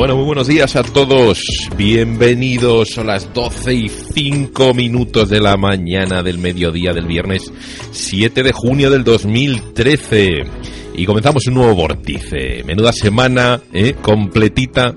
Bueno, muy buenos días a todos. Bienvenidos a las 12 y 5 minutos de la mañana del mediodía del viernes 7 de junio del 2013. Y comenzamos un nuevo vórtice. Menuda semana, ¿eh? completita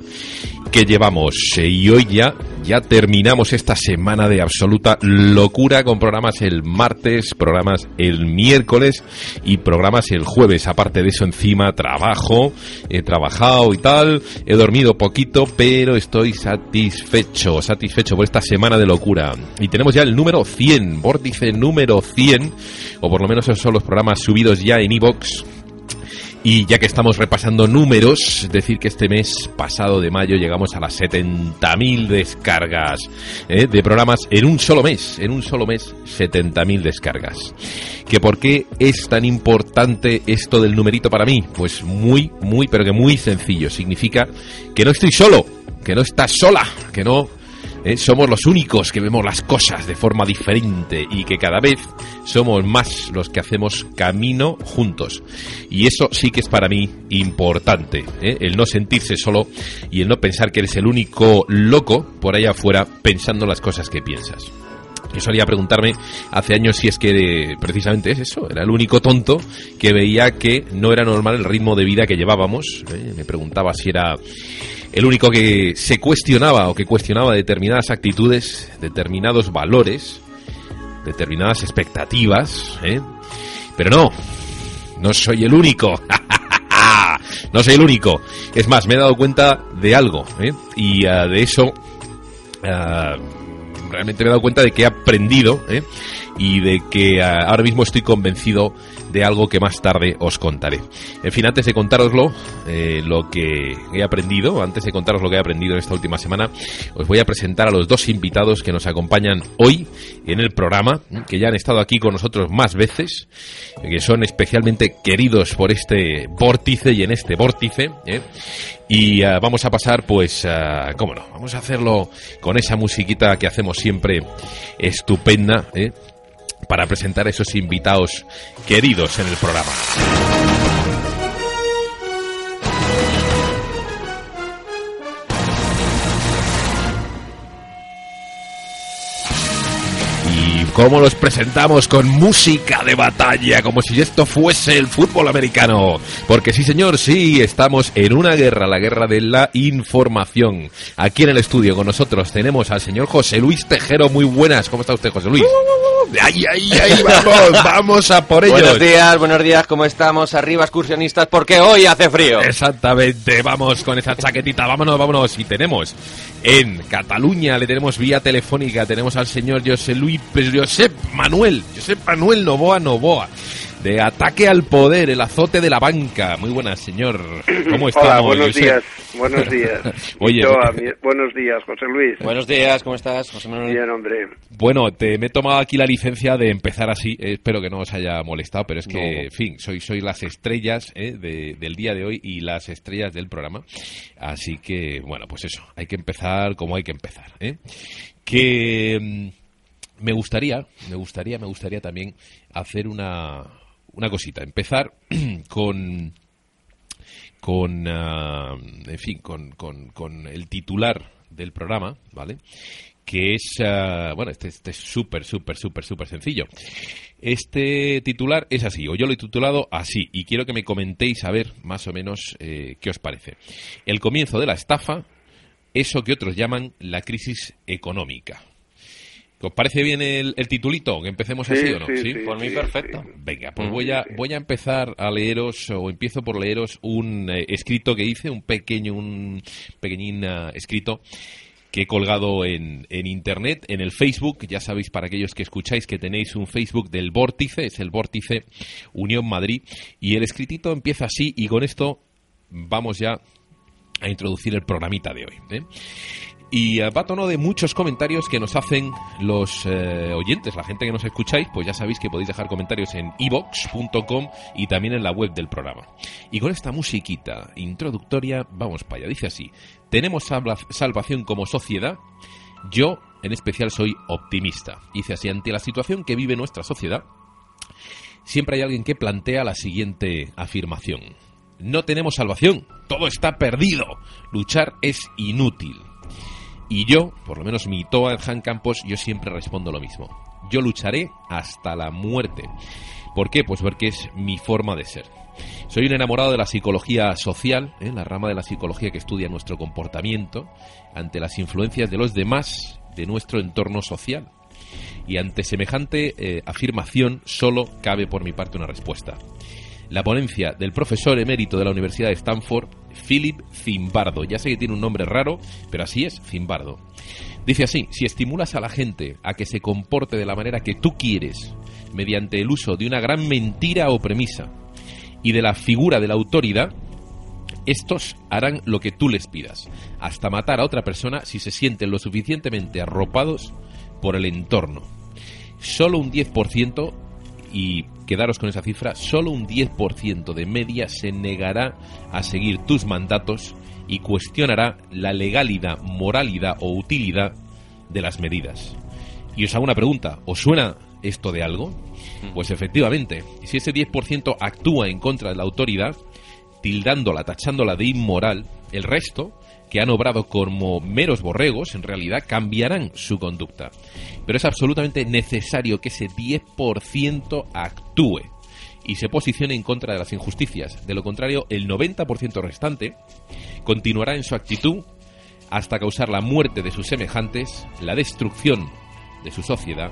que llevamos. Eh, y hoy ya, ya terminamos esta semana de absoluta locura con programas el martes, programas el miércoles y programas el jueves. Aparte de eso, encima trabajo, he trabajado y tal, he dormido poquito, pero estoy satisfecho, satisfecho por esta semana de locura. Y tenemos ya el número 100, vórtice número 100, o por lo menos esos son los programas subidos ya en iVoox y ya que estamos repasando números, decir que este mes pasado de mayo llegamos a las 70.000 descargas ¿eh? de programas en un solo mes, en un solo mes 70.000 descargas. ¿Que por qué es tan importante esto del numerito para mí? Pues muy, muy, pero que muy sencillo. Significa que no estoy solo, que no estás sola, que no ¿eh? somos los únicos que vemos las cosas de forma diferente y que cada vez somos más los que hacemos camino juntos. Y eso sí que es para mí importante, ¿eh? el no sentirse solo y el no pensar que eres el único loco por allá afuera pensando las cosas que piensas. Yo solía preguntarme hace años si es que precisamente es eso, era el único tonto que veía que no era normal el ritmo de vida que llevábamos. ¿eh? Me preguntaba si era el único que se cuestionaba o que cuestionaba determinadas actitudes, determinados valores, determinadas expectativas, ¿eh? Pero no, no soy el único. no soy el único. Es más, me he dado cuenta de algo, ¿eh? Y uh, de eso... Uh, realmente me he dado cuenta de que he aprendido ¿eh? y de que uh, ahora mismo estoy convencido de algo que más tarde os contaré. En fin, antes de contároslo, eh, lo que he aprendido, antes de contaros lo que he aprendido en esta última semana, os voy a presentar a los dos invitados que nos acompañan hoy en el programa, que ya han estado aquí con nosotros más veces, que son especialmente queridos por este vórtice y en este vórtice. ¿eh? Y uh, vamos a pasar, pues, uh, cómo no, vamos a hacerlo con esa musiquita que hacemos siempre estupenda, ¿eh? Para presentar a esos invitados queridos en el programa. ¿Cómo los presentamos con música de batalla, como si esto fuese el fútbol americano? Porque sí, señor, sí, estamos en una guerra, la guerra de la información. Aquí en el estudio con nosotros tenemos al señor José Luis Tejero. Muy buenas, ¿cómo está usted, José Luis? ¡Ay, ay, ay! ¡Vamos, vamos a por ellos! Buenos días, buenos días, ¿cómo estamos? Arriba, excursionistas, porque hoy hace frío. Exactamente, vamos con esa chaquetita, vámonos, vámonos. Y tenemos en Cataluña, le tenemos vía telefónica, tenemos al señor José Luis Josep Manuel, Josep Manuel Novoa Novoa, de Ataque al Poder, el azote de la banca. Muy buenas, señor. ¿Cómo estamos? Hola, buenos Josep? días, buenos días. Oye, mi- buenos días, José Luis. Buenos días, ¿cómo estás, José Manuel? Bien, hombre. Bueno, te, me he tomado aquí la licencia de empezar así. eh, espero que no os haya molestado, pero es que, No. en fin, soy, soy las estrellas eh, de- del día de hoy y las estrellas del programa. Así que, bueno, pues eso, hay que empezar como hay que empezar. ¿eh? Que mm, me gustaría, me gustaría, me gustaría también hacer una, una cosita. Empezar con con, ah, en fin, con, con- con el titular del programa, ¿vale? Que es, ah, bueno, este, este es súper, súper, súper, súper sencillo. Este titular es así, o yo lo he titulado así, y quiero que me comentéis a ver más o menos eh, qué os parece. El comienzo de la estafa, eso que otros llaman la crisis económica. ¿Os parece bien el, el titulito? ¿Que empecemos así Sí, o no? sí, sí, Por mí, sí, perfecto. sí. Venga, pues voy a, voy a empezar a leeros, o empiezo por leeros un eh, escrito que hice, un pequeño, un pequeñín ah, escrito que he colgado en, en internet, en el Facebook. Ya sabéis, para aquellos que escucháis, que tenéis un Facebook del Vórtice, es el Vórtice Unión Madrid. Y el escritito empieza así, y con esto vamos ya a introducir el programita de hoy. ¿eh? Y va tono de muchos comentarios que nos hacen los eh, oyentes, la gente que nos escucháis, pues ya sabéis que podéis dejar comentarios en ivox.com y también en la web del programa. Y con esta musiquita introductoria, vamos para allá. Dice así, tenemos salva- salvación como sociedad. Yo, en especial, soy optimista. Dice así, ante la situación que vive nuestra sociedad, siempre hay alguien que plantea la siguiente afirmación. no tenemos salvación, todo está perdido, luchar es inútil. Y yo, por lo menos mi Toa Han Campos, yo siempre respondo lo mismo. Yo lucharé hasta la muerte. ¿Por qué? Pues porque es mi forma de ser. Soy un enamorado de la psicología social, ¿eh? la rama de la psicología que estudia nuestro comportamiento ante las influencias de los demás de nuestro entorno social. Y ante semejante eh, afirmación solo cabe por mi parte una respuesta. La ponencia del profesor emérito de la Universidad de Stanford, Philip Zimbardo. Ya sé que tiene un nombre raro, pero así es, Zimbardo. Dice así, si estimulas a la gente a que se comporte de la manera que tú quieres, mediante el uso de una gran mentira o premisa, y de la figura de la autoridad, estos harán lo que tú les pidas, hasta matar a otra persona si se sienten lo suficientemente arropados por el entorno. Solo un 10%, y quedaros con esa cifra, solo un 10% de media se negará a seguir tus mandatos y cuestionará la legalidad, moralidad o utilidad de las medidas. Y os hago una pregunta, ¿os suena esto de algo? Pues efectivamente, si ese 10% actúa en contra de la autoridad, tildándola, tachándola de inmoral, el resto, que han obrado como meros borregos, en realidad cambiarán su conducta. Pero es absolutamente necesario que ese 10% actúe y se posicione en contra de las injusticias. De lo contrario, el 90% restante continuará en su actitud hasta causar la muerte de sus semejantes, la destrucción de su sociedad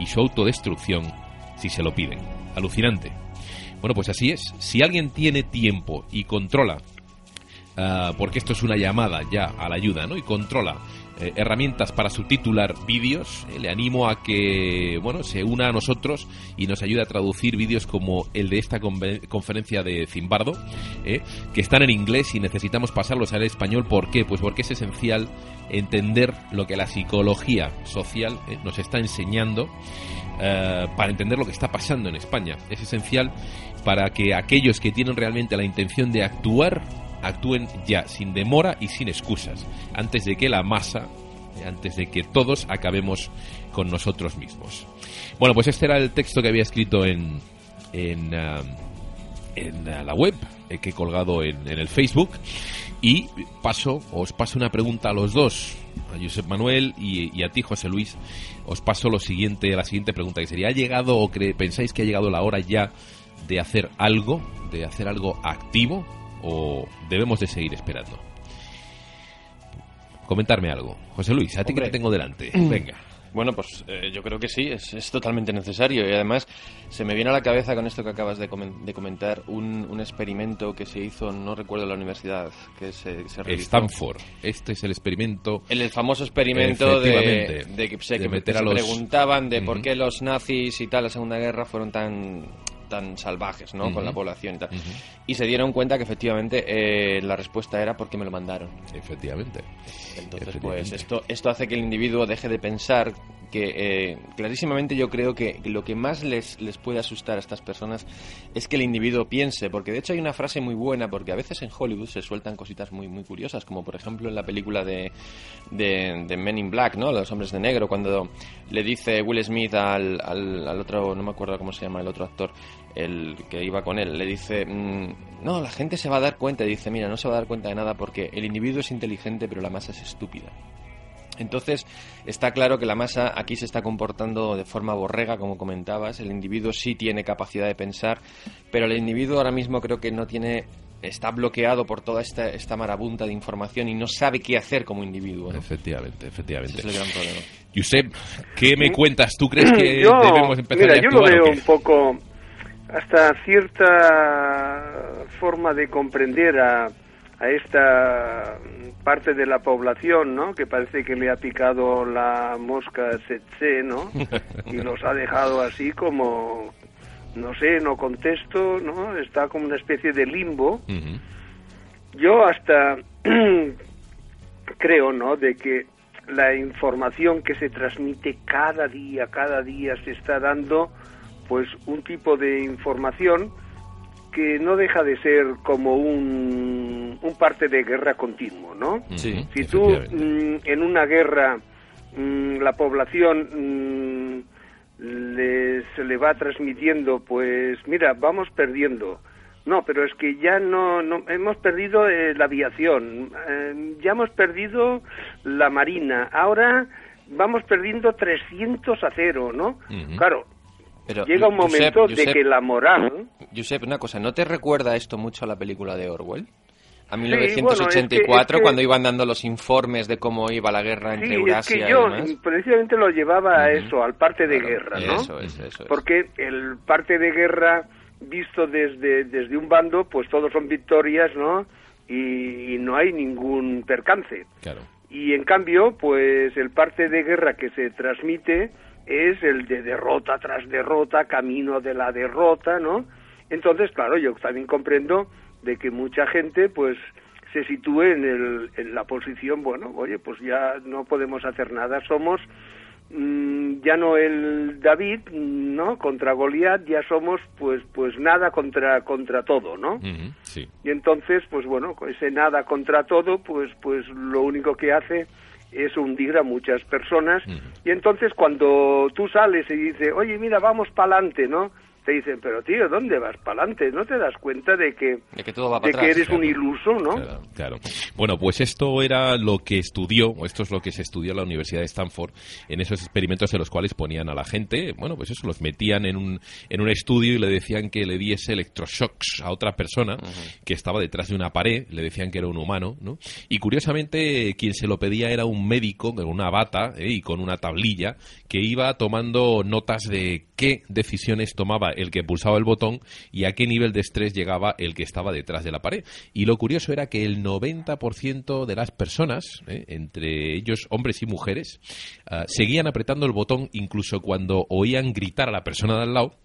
y su autodestrucción si se lo piden. Alucinante. Bueno, pues así es. Si alguien tiene tiempo y controla, ah, porque esto es una llamada ya a la ayuda, ¿no? Y controla eh, herramientas para subtitular vídeos, eh, le animo a que, bueno, se una a nosotros y nos ayude a traducir vídeos como el de esta conferencia de Zimbardo, eh, que están en inglés y necesitamos pasarlos al español. ¿Por qué? Pues porque es esencial entender lo que la psicología social nos está enseñando para entender lo que está pasando en España. Es esencial para que aquellos que tienen realmente la intención de actuar, actúen ya, sin demora y sin excusas, antes de que la masa, eh, antes de que todos acabemos con nosotros mismos. Bueno, pues este era el texto que había escrito en, en, eh, en la web, que he colgado en, en el Facebook. Y paso, os paso una pregunta a los dos, a Josep Manuel y, a ti, José Luis. Os paso lo siguiente, la siguiente pregunta que sería: ¿ha llegado o pensáis que ha llegado la hora ya de hacer algo, de hacer algo activo, o debemos de seguir esperando? Comentarme algo, José Luis. A ti que te tengo delante. Venga. Bueno, pues eh, yo creo que sí, es, totalmente necesario. Y además se me viene a la cabeza con esto que acabas de, comentar un, experimento que se hizo, no recuerdo la universidad, que se, se Stanford. Este es el experimento. El, famoso experimento de, que, se, meter a los... preguntaban de por qué los nazis y tal, la Segunda Guerra, fueron tan tan salvajes ¿no? con la población y tal. Y se dieron cuenta que efectivamente eh, la respuesta era porque me lo mandaron. Efectivamente. Entonces, pues esto, esto hace que el individuo deje de pensar que eh, clarísimamente yo creo que lo que más les, les puede asustar a estas personas es que el individuo piense, porque de hecho hay una frase muy buena, porque a veces en Hollywood se sueltan cositas muy muy curiosas, como por ejemplo en la película de, de, Men in Black, ¿no? Los hombres de negro, cuando le dice Will Smith al, al, al otro, no me acuerdo cómo se llama el otro actor, el que iba con él, le dice, mm, no, la gente se va a dar cuenta, y dice, mira, no se va a dar cuenta de nada porque el individuo es inteligente, pero la masa es estúpida. Entonces, está claro que la masa aquí se está comportando de forma borrega, como comentabas. El individuo sí tiene capacidad de pensar, pero el individuo ahora mismo creo que no tiene está bloqueado por toda esta, esta marabunta de información y no sabe qué hacer como individuo. Efectivamente, efectivamente. Ese es el gran problema. Josep, ¿qué me cuentas? ¿Tú crees que debemos empezar mira, yo lo veo un poco hasta cierta forma de comprender a, a esta parte de la población, ¿no? Que parece que le ha picado la mosca tsetse, ¿no? Y los ha dejado así como, no sé, no contesto, ¿no? Está como una especie de limbo. Yo hasta creo, ¿no? De que la información que se transmite cada día, cada día se está dando pues un tipo de información que no deja de ser como un, un parte de guerra continuo, ¿no? si tú mm, en una guerra mm, la población mm, se le va transmitiendo, pues mira, vamos perdiendo, No, pero es que ya no, no hemos perdido eh, la aviación, eh, ya hemos perdido la marina, ahora vamos perdiendo 300 a cero, ¿no? Claro, llega un momento de que la moral... Josep, una cosa, ¿no te recuerda esto mucho a la película de Orwell? A 1984, cuando iban dando los informes de cómo iba la guerra entre Eurasia es que yo precisamente lo llevaba a eso, al parte de guerra, ¿no? Eso es, eso es. Porque el parte de guerra visto desde, desde un bando, pues todos son victorias, ¿no? Y, no hay ningún percance. Claro. Y en cambio, pues el parte de guerra que se transmite es el de derrota tras derrota, camino de la derrota, ¿no? Entonces, claro, yo también comprendo de que mucha gente, pues, se sitúe en, el, en la posición, bueno, oye, pues ya no podemos hacer nada, somos Mm, ya no el David, ¿no? Contra Goliat ya somos pues pues nada contra contra todo, ¿no? sí. Y entonces, pues bueno, ese nada contra todo, pues pues lo único que hace es hundir a muchas personas. Y entonces cuando tú sales y dices, oye, mira, vamos para adelante, ¿no? Te dicen, pero tío, ¿dónde vas para adelante? ¿No te das cuenta de que, de que, todo va de que eres un iluso, no? Claro, Bueno, pues esto era lo que estudió, o esto es lo que se estudió en la Universidad de Stanford, en esos experimentos en los cuales ponían a la gente, bueno, pues eso, los metían en un, en un estudio y le decían que le diese electroshocks a otra persona que estaba detrás de una pared, le decían que era un humano, ¿no? Y curiosamente, quien se lo pedía era un médico con una bata ¿eh? y con una tablilla que iba tomando notas de qué decisiones tomaba el que pulsaba el botón y a qué nivel de estrés llegaba el que estaba detrás de la pared. Y lo curioso era que el 90% de las personas, ¿eh? entre ellos hombres y mujeres, ah, seguían apretando el botón incluso cuando oían gritar a la persona de al lado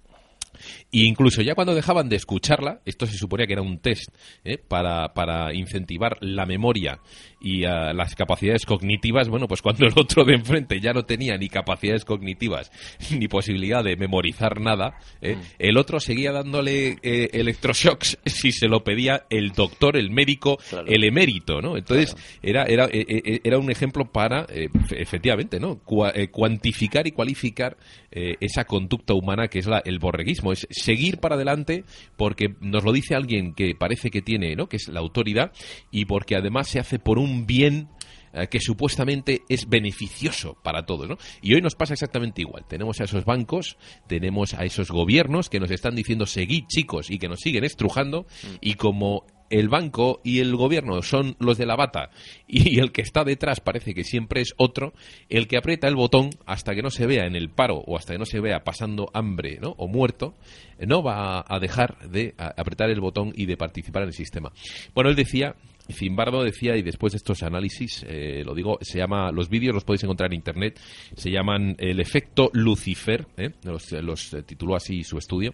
e incluso ya cuando dejaban de escucharla, esto se suponía que era un test ¿eh? para, para, incentivar la memoria y uh, las capacidades cognitivas, bueno, pues cuando el otro de enfrente ya no tenía ni capacidades cognitivas ni posibilidad de memorizar nada, ¿eh? mm. el otro seguía dándole eh, electroshocks si se lo pedía el doctor, el médico, el emérito, ¿no? Entonces era, era, e, e, era un ejemplo para, efectivamente, ¿no? cuantificar y cualificar esa conducta humana que es la, el borreguismo, es seguir para adelante porque nos lo dice alguien que parece que tiene, ¿no? Que es la autoridad y porque además se hace por un bien eh, que supuestamente es beneficioso para todos, ¿no? Y hoy nos pasa exactamente igual. Tenemos a esos bancos, tenemos a esos gobiernos que nos están diciendo seguid chicos y que nos siguen estrujando mm. y como el banco y el gobierno son los de la bata y el que está detrás parece que siempre es otro, el que aprieta el botón hasta que no se vea en el paro o hasta que no se vea pasando hambre ¿no? o muerto, no va a dejar de apretar el botón y de participar en el sistema. Bueno, él decía Zimbardo decía, y después de estos análisis, eh, lo digo, se llama, los vídeos los podéis encontrar en internet, se llaman el efecto Lucifer, ¿eh? los, los eh, tituló así su estudio.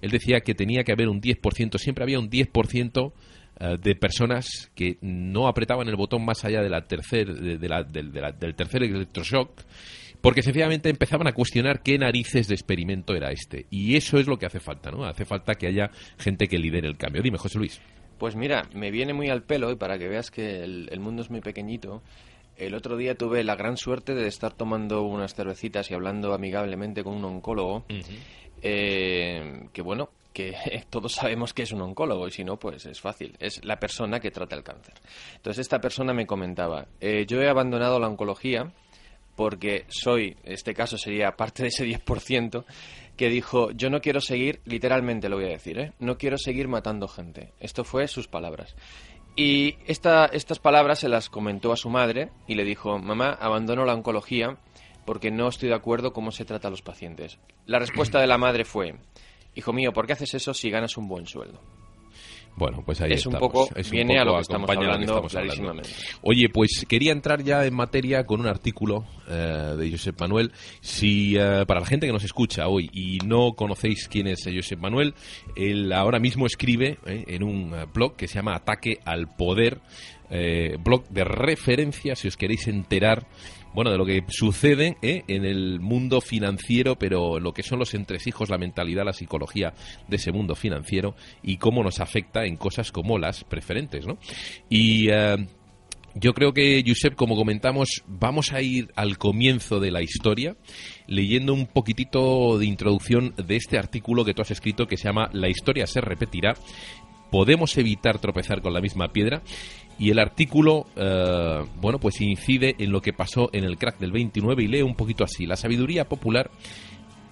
Él decía que tenía que haber un 10%, siempre había un 10% de personas que no apretaban el botón más allá de la tercer, de, la, del tercer electroshock, porque sencillamente empezaban a cuestionar qué narices de experimento era este. Y eso es lo que hace falta, ¿no? Hace falta que haya gente que lidere el cambio. Dime, José Luis. Pues mira, me viene muy al pelo y para que veas que el, mundo es muy pequeñito, el otro día tuve la gran suerte de estar tomando unas cervecitas y hablando amigablemente con un oncólogo, eh, que bueno, que todos sabemos que es un oncólogo y si no, pues es fácil, es la persona que trata el cáncer. Entonces esta persona me comentaba, eh, yo he abandonado la oncología porque soy, este caso sería parte de ese 10%, que dijo, yo no quiero seguir, literalmente lo voy a decir, ¿eh? no quiero seguir matando gente. Esto fue sus palabras. Y esta, estas palabras se las comentó a su madre y le dijo, mamá, abandono la oncología porque no estoy de acuerdo cómo se trata a los pacientes. La respuesta de la madre fue, hijo mío, ¿por qué haces eso si ganas un buen sueldo? Bueno, pues ahí es Un poco, viene a lo que estamos hablando, clarísimamente. Oye, pues quería entrar ya en materia con un artículo eh, de Josep Manuel. Si eh, para la gente que nos escucha hoy y no conocéis quién es Josep Manuel, él ahora mismo escribe eh, en un blog que se llama Ataque al Poder, blog de referencia si os queréis enterar bueno, de lo que sucede ¿eh? en el mundo financiero, pero lo que son los entresijos, la mentalidad, la psicología de ese mundo financiero y cómo nos afecta en cosas como las preferentes, ¿no? Y eh, yo creo que, Josep, como comentamos, vamos a ir al comienzo de la historia leyendo un poquitito de introducción de este artículo que tú has escrito que se llama La historia se repetirá. Podemos evitar tropezar con la misma piedra. Y el artículo, eh, bueno, pues incide en lo que pasó en el crack del 29 y lee un poquito así. La sabiduría popular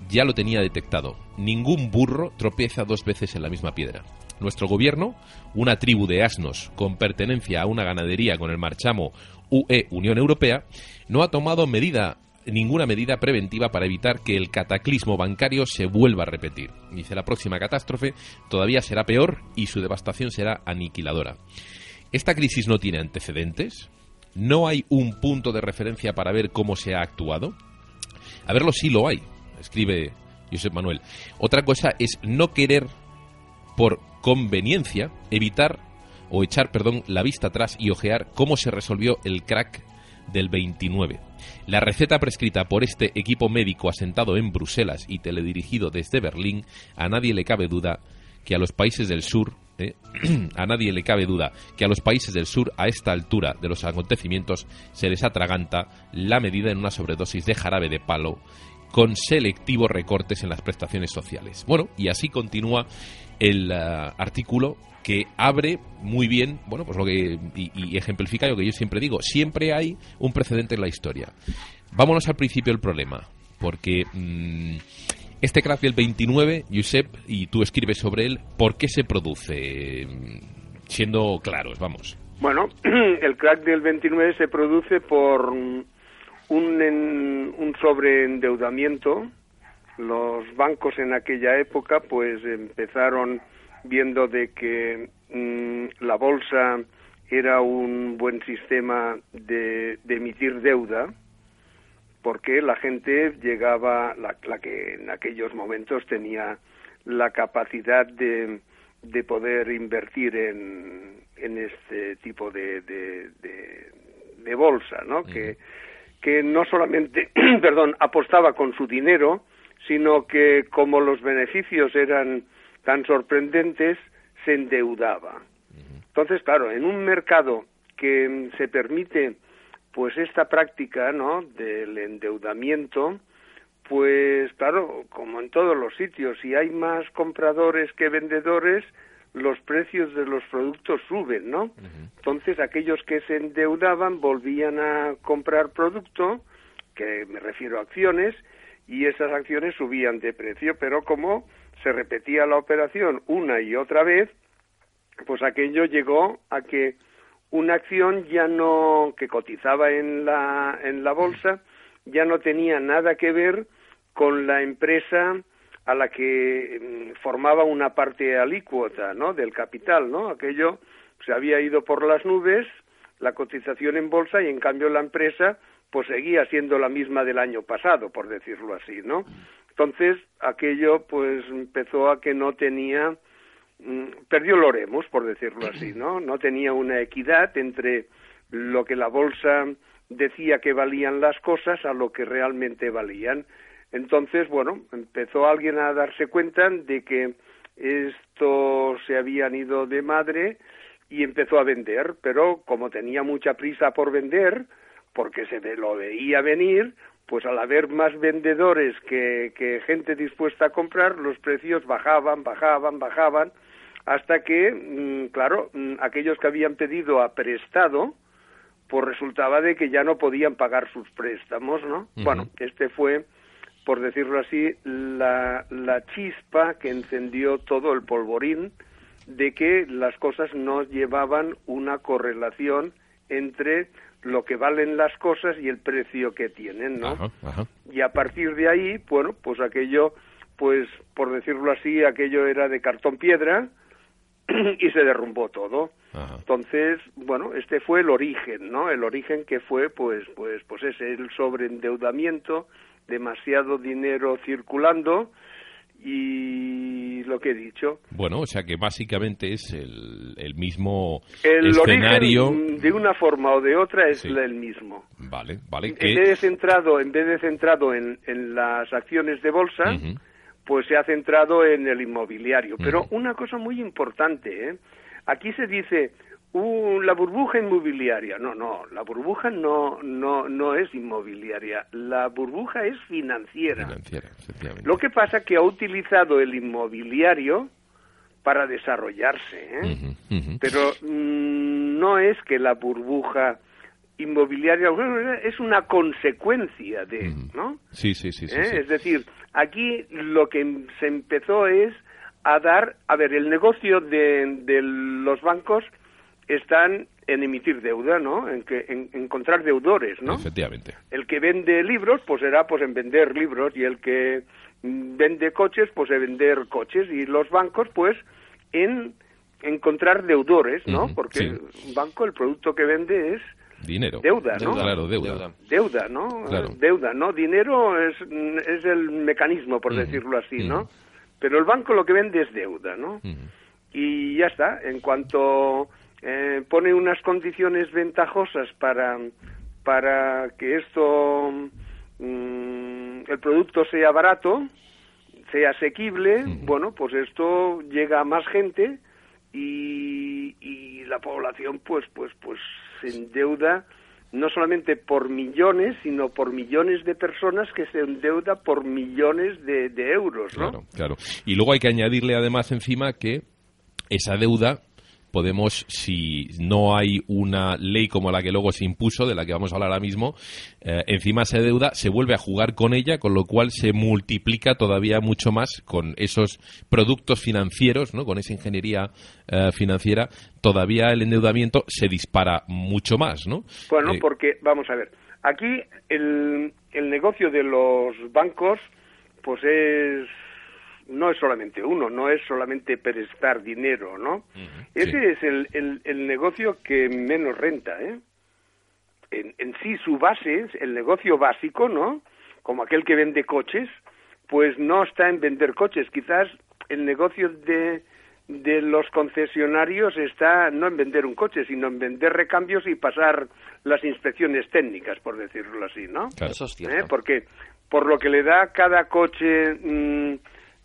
ya lo tenía detectado. Ningún burro tropieza dos veces en la misma piedra. Nuestro gobierno, una tribu de asnos con pertenencia a una ganadería con el marchamo UE Unión Europea, no ha tomado medida ninguna medida preventiva para evitar que el cataclismo bancario se vuelva a repetir. Dice la próxima catástrofe todavía será peor y su devastación será aniquiladora. Esta crisis no tiene antecedentes. No hay un punto de referencia para ver cómo se ha actuado. A verlo sí lo hay, escribe Josep Manuel. Otra cosa es no querer por conveniencia evitar o echar, perdón, la vista atrás y ojear cómo se resolvió el crack del 29. La receta prescrita por este equipo médico asentado en Bruselas y teledirigido desde Berlín, a nadie le cabe duda que a los países del sur, a nadie le cabe duda que a los países del sur a esta altura de los acontecimientos se les atraganta la medida en una sobredosis de jarabe de palo con selectivos recortes en las prestaciones sociales. Bueno, y así continúa el eh, artículo que abre muy bien, bueno, pues lo que y, ejemplifica lo que yo siempre digo, siempre hay un precedente en la historia. Vámonos al principio del problema, porque mm, este crack del 29, Josep, y tú escribes sobre él, ¿por qué se produce? Siendo claros, vamos. Bueno, el crack del 29 se produce por un, un sobreendeudamiento los bancos en aquella época pues empezaron viendo de que mm, la bolsa era un buen sistema de, emitir deuda porque la gente llegaba la, que en aquellos momentos tenía la capacidad de, de poder invertir en, en este tipo de, de, de bolsa, ¿no? Que, que no solamente, perdón, apostaba con su dinero, sino que como los beneficios eran tan sorprendentes, se endeudaba. Entonces, claro, en un mercado que se permite pues esta práctica, ¿no? del endeudamiento, pues claro, como en todos los sitios, si hay más compradores que vendedores, los precios de los productos suben, ¿no? Entonces, aquellos que se endeudaban volvían a comprar producto, que me refiero a acciones, y esas acciones subían de precio, pero como se repetía la operación una y otra vez, pues aquello llegó a que una acción ya no que cotizaba en la en la bolsa ya no tenía nada que ver con la empresa a la que mm, formaba una parte alícuota, ¿no? del capital, ¿no? Aquello se había ido por las nubes, la cotización en bolsa y en cambio la empresa pues seguía siendo la misma del año pasado, por decirlo así, ¿no? Entonces, aquello pues empezó a que no tenía perdió el oremos, por decirlo así, ¿no? No tenía una equidad entre lo que la bolsa decía que valían las cosas a lo que realmente valían. Entonces, bueno, empezó alguien a darse cuenta de que esto se habían ido de madre y empezó a vender, pero como tenía mucha prisa por vender, porque se lo veía venir, pues al haber más vendedores que, que gente dispuesta a comprar, los precios bajaban, bajaban, bajaban, hasta que, mm, claro, mm, aquellos que habían pedido a prestado, pues resultaba de que ya no podían pagar sus préstamos, ¿no? Bueno, este fue, por decirlo así, la, la chispa que encendió todo el polvorín de que las cosas no llevaban una correlación entre lo que valen las cosas y el precio que tienen, ¿no? Y a partir de ahí, bueno, pues aquello, pues por decirlo así, aquello era de cartón piedra y se derrumbó todo. Entonces, bueno, este fue el origen, ¿no? El origen que fue, pues, pues, pues ese, el sobreendeudamiento, demasiado dinero circulando y lo que he dicho. Bueno, o sea que básicamente es el, el mismo el escenario. Origen, de una forma o de otra es el mismo. Vale, vale. En vez de centrado, en vez de centrado en, en las acciones de bolsa, pues se ha centrado en el inmobiliario. Pero una cosa muy importante, ¿eh? aquí se dice la burbuja inmobiliaria. No, no, la burbuja no, no, no es inmobiliaria, la burbuja es financiera. Financiera. Lo que pasa es que ha utilizado el inmobiliario para desarrollarse, ¿eh? Pero mm, no es que la burbuja inmobiliaria es una consecuencia de. ¿no? Sí, sí, sí, sí, ¿Eh? sí. Es decir, aquí lo que se empezó es a dar, a ver, el negocio de, de los bancos están en emitir deuda, ¿no? En, que, en encontrar deudores, ¿no? Efectivamente. El que vende libros, pues será pues en vender libros y el que vende coches, pues en vender coches y los bancos, pues en encontrar deudores, ¿no? Porque sí. un banco el producto que vende es Dinero. Deuda, ¿no? Claro, deuda. deuda, ¿no? Claro. Deuda, ¿no? Dinero es, es el mecanismo, por decirlo así, ¿no? Pero el banco lo que vende es deuda, ¿no? Y ya está. En cuanto eh, pone unas condiciones ventajosas para, para que esto, mm, el producto sea barato, sea asequible, bueno, pues esto llega a más gente y, y la población pues pues pues se endeuda no solamente por millones sino por millones de personas que se endeuda por millones de, euros ¿no? Claro, claro. Y luego hay que añadirle además encima que esa deuda podemos, si no hay una ley como la que luego se impuso, de la que vamos a hablar ahora mismo, eh, encima esa deuda se vuelve a jugar con ella, con lo cual se multiplica todavía mucho más con esos productos financieros, ¿no? con esa ingeniería eh, financiera, todavía el endeudamiento se dispara mucho más, ¿no? Bueno, Eh, porque, vamos a ver, aquí el, el negocio de los bancos, pues es, no es solamente uno, no es solamente prestar dinero, ¿no? Ese sí. es el, el, el negocio que menos renta, ¿eh? En, en sí, su base, el negocio básico, ¿no? Como aquel que vende coches, pues no está en vender coches. Quizás el negocio de, de los concesionarios está no en vender un coche, sino en vender recambios y pasar las inspecciones técnicas, por decirlo así, ¿no? Claro. Eso es ¿Eh? cierto. Porque por lo que le da cada coche mm,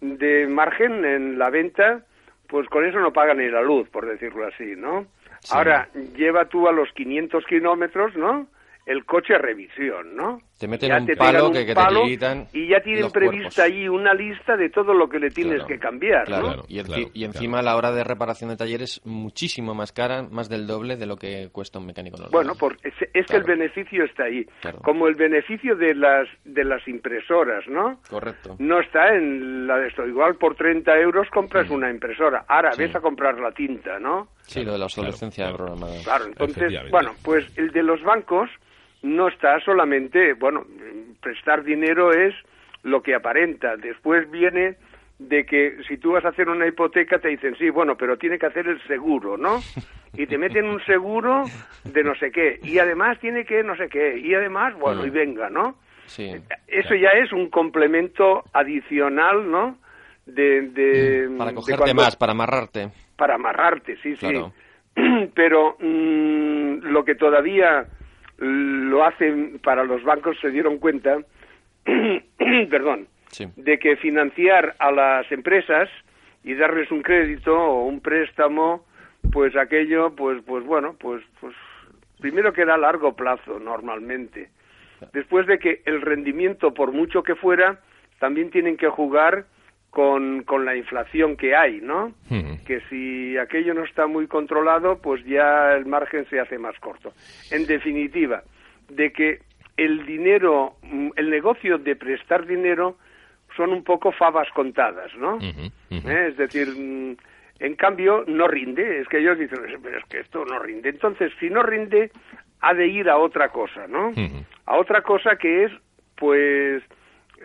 de margen en la venta, pues con eso no paga ni la luz, por decirlo así, ¿no? Sí. Ahora, lleva tú a los 500 kilómetros, ¿no? El coche a revisión, ¿no? Te meten Ya un te palo que- un que te palo quitan Y ya tienen prevista ahí una lista de todo lo que le tienes Claro, que cambiar, Claro, ¿no? Claro, y, enci- claro, y encima claro. la hora de reparación de taller es muchísimo más cara, más del doble de lo que cuesta un mecánico normal. Bueno, por, es, es que el beneficio está ahí. Claro. Como el beneficio de las, de las impresoras, ¿no? Correcto. no está en la de esto. Igual por 30 euros compras Sí. una impresora. Ahora Sí. ves a comprar la tinta, ¿no? Sí, lo de la obsolescencia claro. programada. Claro, entonces, bueno, pues el de los bancos no está solamente, bueno, prestar dinero es lo que aparenta. Después viene de que si tú vas a hacer una hipoteca te dicen, sí, bueno, pero tiene que hacer el seguro, ¿no? Y te meten un seguro de no sé qué. Y además tiene que no sé qué. Y además, bueno, Mm. y venga, ¿no? Sí. Eso ya es un complemento adicional, ¿no? De, de- Para de cogerte cuando- más, para amarrarte. Para amarrarte, sí, Claro. sí. Pero mm, lo que todavía lo hacen para los bancos se dieron cuenta, perdón, Sí. de que financiar a las empresas y darles un crédito o un préstamo, pues aquello, pues, pues bueno, pues, pues primero que era a largo plazo normalmente. Después de que el rendimiento, por mucho que fuera, también tienen que jugar con, con la inflación que hay, ¿no? Ujú. Que si aquello no está muy controlado, pues ya el margen se hace más corto. En definitiva, de que el dinero, mm, el negocio de prestar dinero son un poco favas contadas, ¿no? ¿Eh? Es decir, mm, en cambio, no rinde. Es que ellos dicen, pero es que esto no rinde. Entonces, si no rinde, ha de ir a otra cosa, ¿no? A otra cosa que es, pues,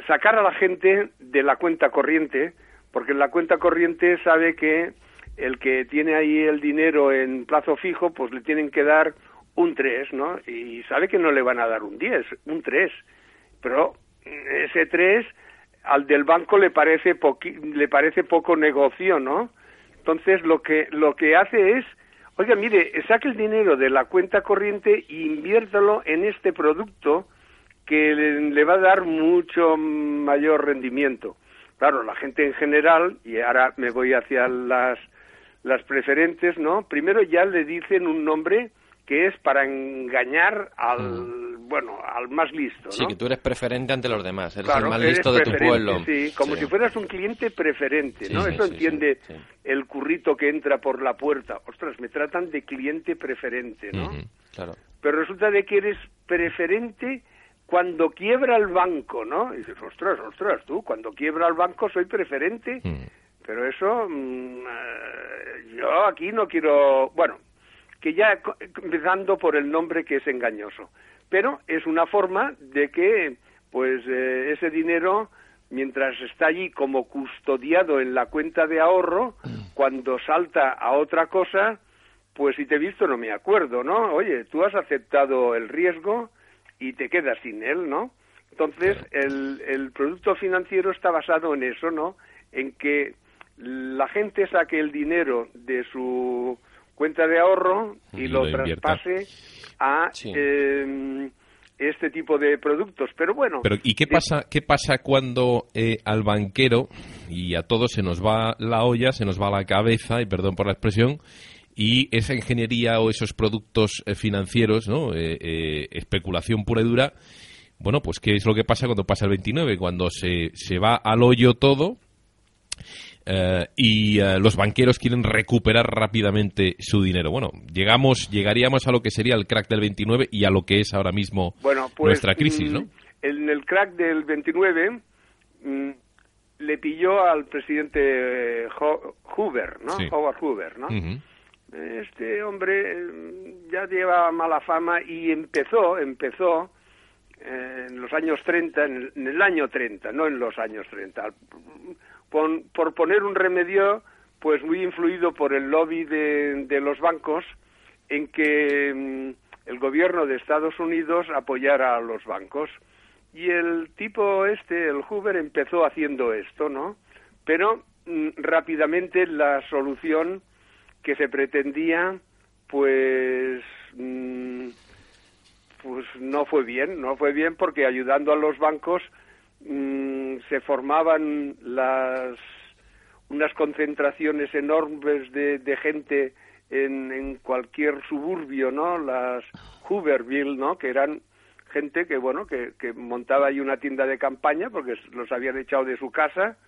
sacar a la gente de la cuenta corriente, porque en la cuenta corriente sabe que el que tiene ahí el dinero en plazo fijo, pues le tienen que dar un 3, ¿no? Y sabe que no le van a dar un 10, un 3. Pero ese 3 al del banco le parece le parece poco negocio, ¿no? Entonces lo que lo que hace es, oiga, mire, saque el dinero de la cuenta corriente e inviértalo en este producto que le, le va a dar mucho mayor rendimiento. Claro, la gente en general, y ahora me voy hacia las las preferentes, ¿no? Primero ya le dicen un nombre que es para engañar al, Mm. bueno, al más listo, ¿no? Sí, que tú eres preferente ante los demás, eres Claro, el más eres listo de tu pueblo. Sí, como si fueras un cliente preferente, ¿no? sí, Eso sí, entiende el currito que entra por la puerta. Ostras, me tratan de cliente preferente, ¿no? Claro. Pero resulta de que eres preferente cuando quiebra el banco, ¿no? Y dices, ostras, ostras, tú, cuando quiebra el banco soy preferente, Mm. pero eso, mm, eh, yo aquí no quiero, bueno, que ya empezando por el nombre que es engañoso, pero es una forma de que, pues, eh, ese dinero, mientras está allí como custodiado en la cuenta de ahorro, cuando salta a otra cosa, pues si te he visto no me acuerdo, ¿no? Oye, tú has aceptado el riesgo y te quedas sin él, ¿no? Entonces, el, el producto financiero está basado en eso, ¿no? En que la gente saque el dinero de su cuenta de ahorro y, Y lo, lo traspase a Sí. eh, este tipo de productos. Pero bueno, Pero ¿y qué de- pasa, qué pasa cuando eh, al banquero y a todos se nos va la olla, se nos va la cabeza, y perdón por la expresión, y esa ingeniería o esos productos eh, financieros, ¿no? Eh, eh, especulación pura y dura, bueno, pues ¿qué es lo que pasa cuando pasa el 29? Cuando se, se va al hoyo todo eh, y eh, los banqueros quieren recuperar rápidamente su dinero. Bueno, llegamos, llegaríamos a lo que sería el crack del 29 y a lo que es ahora mismo Bueno, pues, nuestra crisis, mm, ¿no? En el crack del 29 mm, le pilló al presidente Ho- Hoover, ¿no? Sí. Howard Hoover, ¿no? Este hombre eh, ya lleva mala fama y empezó, empezó eh, en los años 30, en el, año 30, no en los años 30. Al- pon- por poner un remedio, pues muy influido por el lobby de, de los bancos, en que mm, el gobierno de Estados Unidos apoyara a los bancos. Y el tipo este, el Hoover, empezó haciendo esto, ¿no? Pero mm, rápidamente la solución que se pretendía, pues, mm, pues no fue bien, no fue bien porque ayudando a los bancos mm, se formaban las unas concentraciones enormes de, de gente en, en cualquier suburbio, ¿no? Las Hooverville, ¿no? Que eran gente que, bueno, que, que montaba ahí una tienda de campaña porque los habían echado de su casa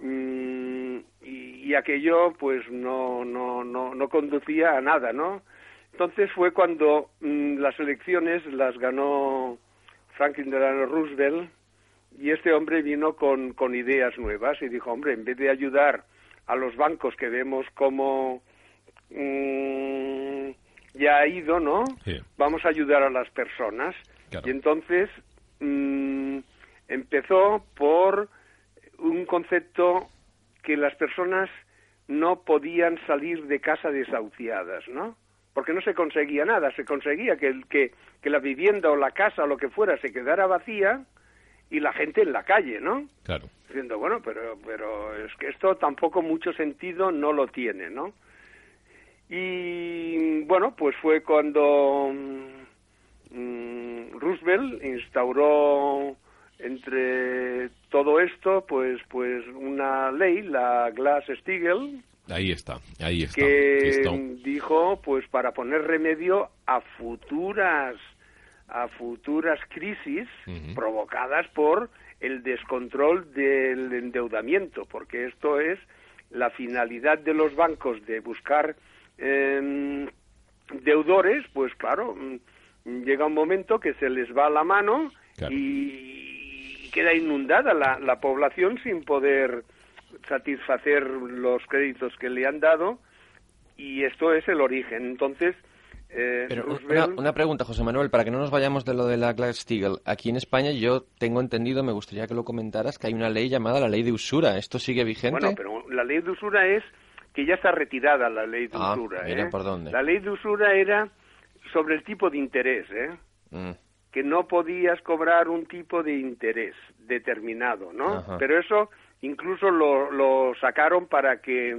y, y aquello, pues, no, no, no, no conducía a nada, ¿no? Entonces fue cuando mm, las elecciones las ganó Franklin Delano Roosevelt y este hombre vino con, con ideas nuevas y dijo, hombre, en vez de ayudar a los bancos que vemos como mm, ya ha ido, ¿no? Sí. Vamos a ayudar a las personas. Claro. Y entonces mm, empezó por un concepto que las personas no podían salir de casa desahuciadas, ¿no? Porque no se conseguía nada, se conseguía que, el- que, que la vivienda o la casa o lo que fuera se quedara vacía y la gente en la calle, ¿no? Claro. diciendo, bueno, pero, pero es que esto tampoco mucho sentido no lo tiene, ¿no? Y bueno, pues fue cuando mm, Roosevelt instauró entre todo esto, pues, pues una ley, la Glass-Steagall, Ahí está, ahí está. que dijo, pues, para poner remedio a futuras a futuras crisis provocadas por el descontrol del endeudamiento, porque esto es la finalidad de los bancos de buscar em, deudores, pues claro, mm, llega un momento que se les va la mano Claro. y queda inundada la, la población sin poder satisfacer los créditos que le han dado y esto es el origen. Entonces, eh, Pero una, Roosevelt- una pregunta, José Manuel, para que no nos vayamos de lo de la Glass-Steagall. Aquí en España yo tengo entendido, me gustaría que lo comentaras, que hay una ley llamada la ley de usura. ¿Esto sigue vigente? Bueno, pero la ley de usura es que ya está retirada la ley de Ah, usura. mira ¿eh? por dónde. La ley de usura era sobre el tipo de interés, ¿eh? Mm, que no podías cobrar un tipo de interés determinado, ¿no? Ajá. Pero eso incluso lo, lo sacaron para que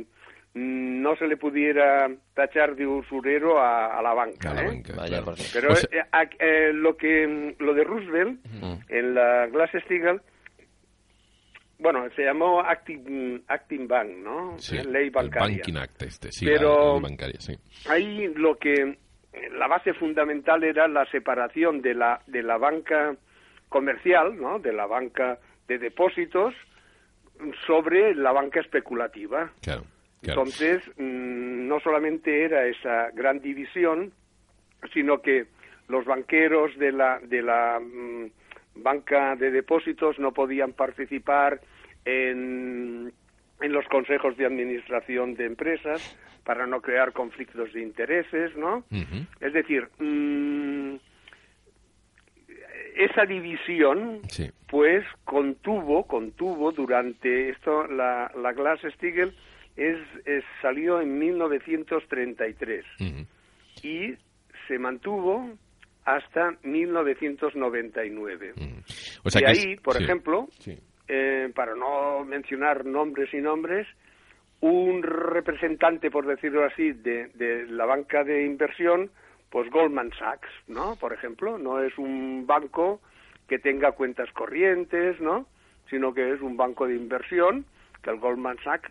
mm, no se le pudiera tachar de usurero a, a la banca. A la ¿eh? banca, claro. Pero O sea- eh, a- eh, lo que lo de Roosevelt en la Glass-Steagall bueno, se llamó Acting, Acting Bank, ¿no? Sí, Ley bancaria. El Banking Act este, sí, Pero- la ley bancaria, sí. Ahí lo que la base fundamental era la separación de la de la banca comercial, ¿no? De la banca de depósitos sobre la banca especulativa. Claro, claro. Entonces, mm, no solamente era esa gran división, sino que los banqueros de la, de la mm, banca de depósitos no podían participar en, en los consejos de administración de empresas para no crear conflictos de intereses, ¿no? Es decir, mm, esa división Sí. pues contuvo, contuvo durante esto, la, la Glass-Steagall es, es- salió en 1933 Ujú. y se mantuvo hasta 1999. Ujú. O sea y que ahí, es- por sí, ejemplo, sí. Eh, para no mencionar nombres y nombres, un representante, por decirlo así, de, de la banca de inversión, pues Goldman Sachs, ¿no? Por ejemplo, no es un banco que tenga cuentas corrientes, ¿no? Sino que es un banco de inversión, que el Goldman Sachs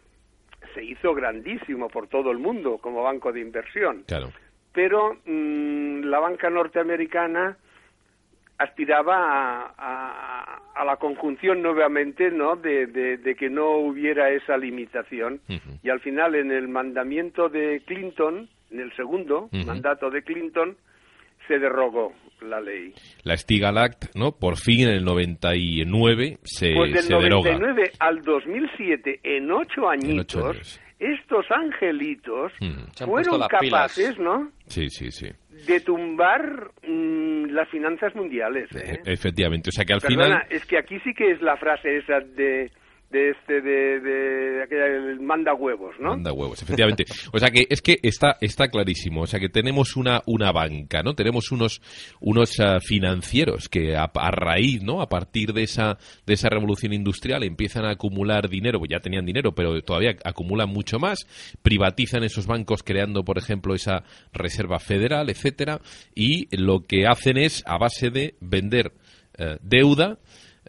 se hizo grandísimo por todo el mundo como banco de inversión Claro. pero mm, la banca norteamericana aspiraba a, a- a la conjunción nuevamente no de, de- de que no hubiera esa limitación Ujú. y al final en el mandamiento de Clinton en el segundo Ujú. mandato de Clinton se derogó la ley La Stigal Act, ¿no? Por fin en el 99 se, pues del se deroga. 99 al 2007 en ocho añitos ocho años. Estos angelitos han fueron pilas. capaces no Sí, sí, sí. de tumbar mm, las finanzas mundiales. ¿eh? E- Efectivamente. O sea que al Perdona, final. es que aquí sí que es la frase esa de de este de, de aquella el manda huevos, ¿no? Manda huevos, efectivamente. O sea que es que está, está clarísimo. O sea que tenemos una, una banca, ¿no? Tenemos unos, unos ah, financieros que a, a raíz, ¿no? A partir de esa, de esa revolución industrial empiezan a acumular dinero, pues ya tenían dinero, pero todavía acumulan mucho más, privatizan esos bancos creando, por ejemplo, esa reserva federal, etcétera, y lo que hacen es, a base de vender eh, deuda,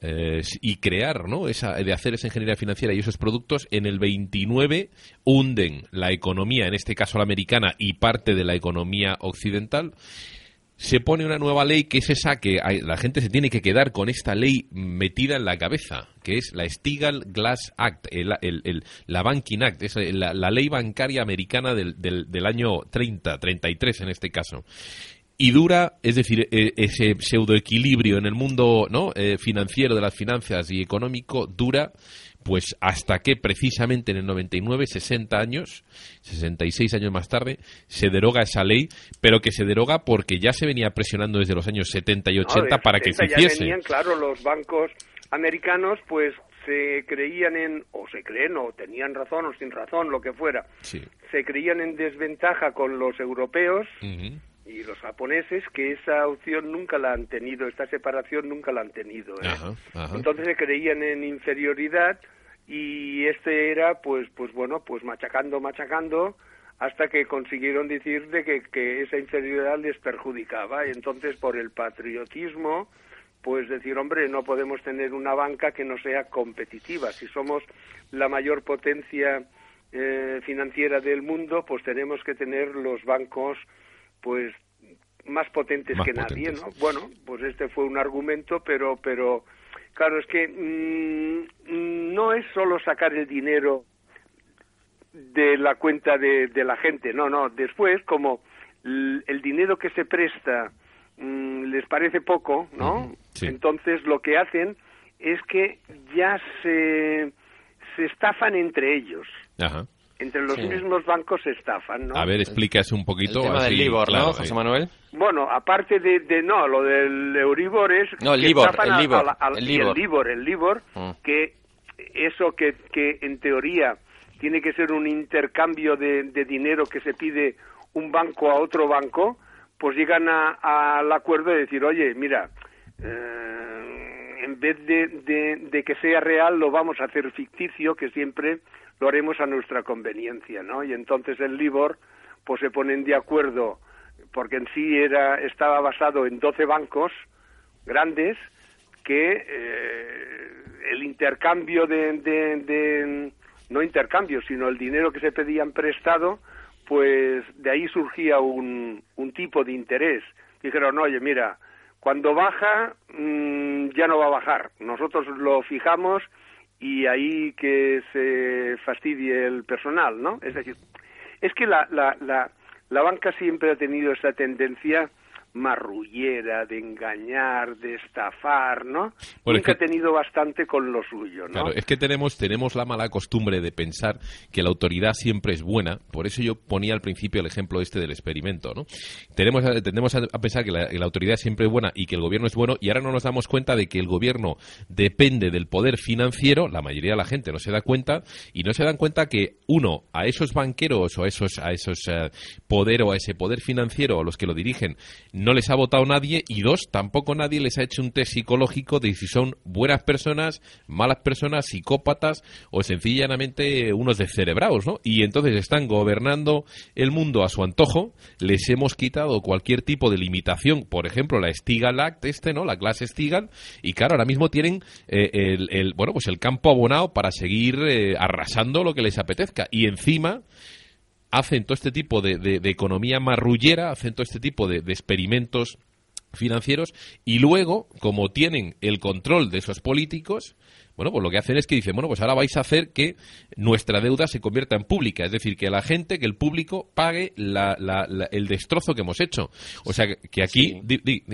eh, y crear, ¿no? Esa, de hacer esa ingeniería financiera y esos productos, en el 29 hunden la economía, en este caso la americana, y parte de la economía occidental. Se pone una nueva ley que es esa que la gente se tiene que quedar con esta ley metida en la cabeza, que es la Stigal Glass Act, el- el- el- la Banking Act, es la, la ley bancaria americana del, del- del año 30, 33 en este caso y dura, es decir, eh, ese pseudoequilibrio en el mundo ¿no? Eh, financiero de las finanzas y económico dura pues hasta que precisamente en el 99, 60 años, 66 años más tarde, se deroga esa ley, pero que se deroga porque ya se venía presionando desde los años 70 y 80 No, de para que se 70 ya hiciese. venían, claro, los bancos americanos pues se creían en, o se creen, o tenían razón o sin razón, lo que fuera, Sí. se creían en desventaja con los europeos. Y los japoneses que esa opción nunca la han tenido, esta separación nunca la han tenido. ¿eh? Ajá, ajá. Entonces se creían en inferioridad y este era, pues, pues bueno, pues machacando, machacando, hasta que consiguieron decir de que, que esa inferioridad les perjudicaba. Y entonces, por el patriotismo, pues decir, hombre, no podemos tener una banca que no sea competitiva. Si somos la mayor potencia eh, financiera del mundo, pues tenemos que tener los bancos, pues más potentes Más que nadie, potentes. ¿no? Bueno, pues este fue un argumento, pero, pero claro, es que mm, mm, no es solo sacar el dinero de la cuenta de, de la gente, no, no. Después, como el dinero que se presta mm, les parece poco, ¿no? Sí. Entonces lo que hacen es que ya se, se estafan entre ellos. Ajá. Entre los Sí. mismos bancos se estafan, ¿no? A ver, explícase un El poquito. tema así, del Libor, claro, ¿no, José eh. Manuel? Bueno, aparte de, de- no, lo del Euribor es No, el que Libor, estafan el a- a Libor, el y Libor. el Libor, el Libor, Mm. que eso que, que en teoría tiene que ser un intercambio de, de dinero que se pide un banco a otro banco, pues llegan a- al acuerdo de decir, oye, mira, eh, en vez de, de- de que sea real, lo vamos a hacer ficticio, que siempre lo haremos a nuestra conveniencia, ¿no? Y entonces el Libor, pues se ponen de acuerdo, porque en sí era estaba basado en 12 bancos grandes que eh, el intercambio de, de, no intercambio, sino el dinero que se pedían prestado, pues de ahí surgía un, un tipo de interés. Dijeron, oye, mira, cuando baja mm, ya no va a bajar. Nosotros lo fijamos y ahí que se fastidie el personal, ¿no? Es decir, es que la, la, la, la banca siempre ha tenido esa tendencia marrullera, de engañar, de estafar, ¿no? Bueno, que... ha tenido bastante con lo suyo, ¿no? Claro, es que tenemos, tenemos la mala costumbre de pensar que la autoridad siempre es buena, por eso yo ponía al principio el ejemplo este del experimento, ¿no? Tenemos, tendemos a, pensar que la, que la, autoridad siempre es buena y que el gobierno es bueno, y ahora no nos damos cuenta de que el gobierno depende del poder financiero, la mayoría de la gente no se da cuenta, y no se dan cuenta que, uno, a esos banqueros o a esos, a esos uh, poder o a ese poder financiero, a los que lo dirigen, no les ha votado nadie y dos, tampoco nadie les ha hecho un test psicológico de si son buenas personas, malas personas, psicópatas o sencillamente unos descerebrados, ¿no? Y entonces están gobernando el mundo a su antojo, les hemos quitado cualquier tipo de limitación, por ejemplo, la Stigal Act, este, ¿no? La clase Stigal, y claro, ahora mismo tienen eh, el, bueno, pues el campo abonado para seguir eh, arrasando lo que les apetezca. Y encima hacen todo este tipo de, de, economía marrullera, hacen todo este tipo de, de experimentos financieros y luego, como tienen el control de esos políticos, bueno, pues lo que hacen es que dicen, bueno, pues ahora vais a hacer que nuestra deuda se convierta en pública, es decir, que la gente, que el público pague el destrozo que hemos hecho. O sea, que aquí... Sí.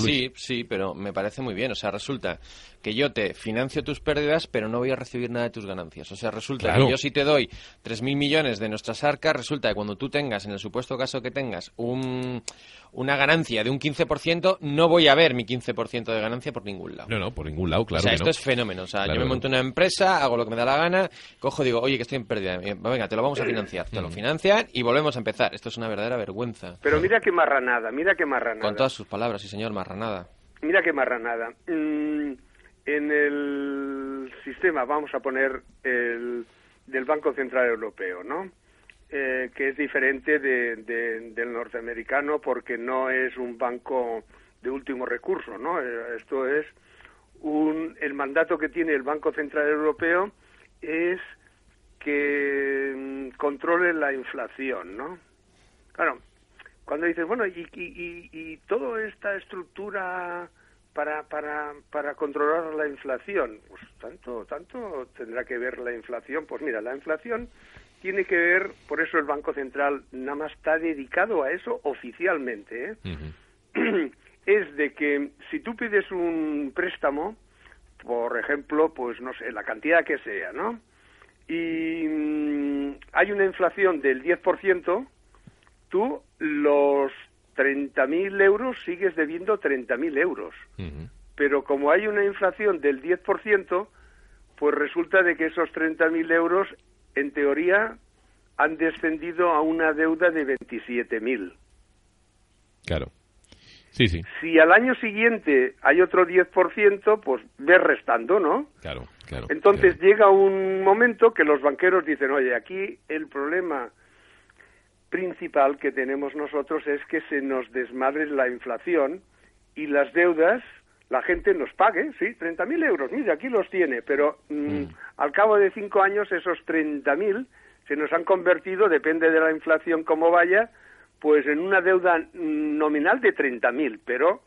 sí, sí, pero me parece muy bien. O sea, resulta que yo te financio tus pérdidas, pero no voy a recibir nada de tus ganancias. O sea, resulta que yo si te doy 3.000 millones de nuestras arcas, resulta que cuando tú tengas, en el supuesto caso que tengas, un, una ganancia de un 15%, no voy a ver mi 15% de ganancia por ningún lado. No, no, por ningún lado, claro. O sea, esto no. es fenómeno. O sea, yo me monto una empresa, hago lo que me da la gana, cojo, digo, oye, que estoy en pérdida. Venga, te lo vamos a financiar. Te lo financian y volvemos a empezar. Esto es una verdadera vergüenza. Pero mira qué marranada, mira qué marranada. Con todas sus palabras, sí señor, marranada. Mira qué marranada. Mm, en el sistema, vamos a poner el del Banco Central Europeo, ¿no? Eh, que es diferente de, de, del norteamericano porque no es un banco de último recurso, ¿no? Eh, esto es un, el mandato que tiene el Banco Central Europeo es que mm, controle la inflación, ¿no? Claro, cuando dices, bueno, y, y, y toda esta estructura para, para, para controlar la inflación? Pues tanto, tanto tendrá que ver la inflación. Pues mira, la inflación tiene que ver, por eso el Banco Central nada más está dedicado a eso oficialmente. ¿eh? es de que si tú pides un préstamo, por ejemplo, pues no sé, la cantidad que sea, ¿no? Y mm, hay una inflación del 10%, tú los 30.000 euros sigues debiendo 30.000 euros. Pero como hay una inflación del 10%, pues resulta de que esos 30.000 euros, en teoría, han descendido a una deuda de 27.000. Claro. Sí, sí. Si al año siguiente hay otro 10%, pues ves restando, ¿no? Claro, claro. Entonces llega un momento que los banqueros dicen, oye, aquí el problema principal que tenemos nosotros es que se nos desmadre la inflación y las deudas la gente nos pague, sí, 30.000 euros, mire, aquí los tiene, pero mm, mm. al cabo de cinco años esos 30.000 se nos han convertido, depende de la inflación como vaya, pues en una deuda nominal de 30.000, pero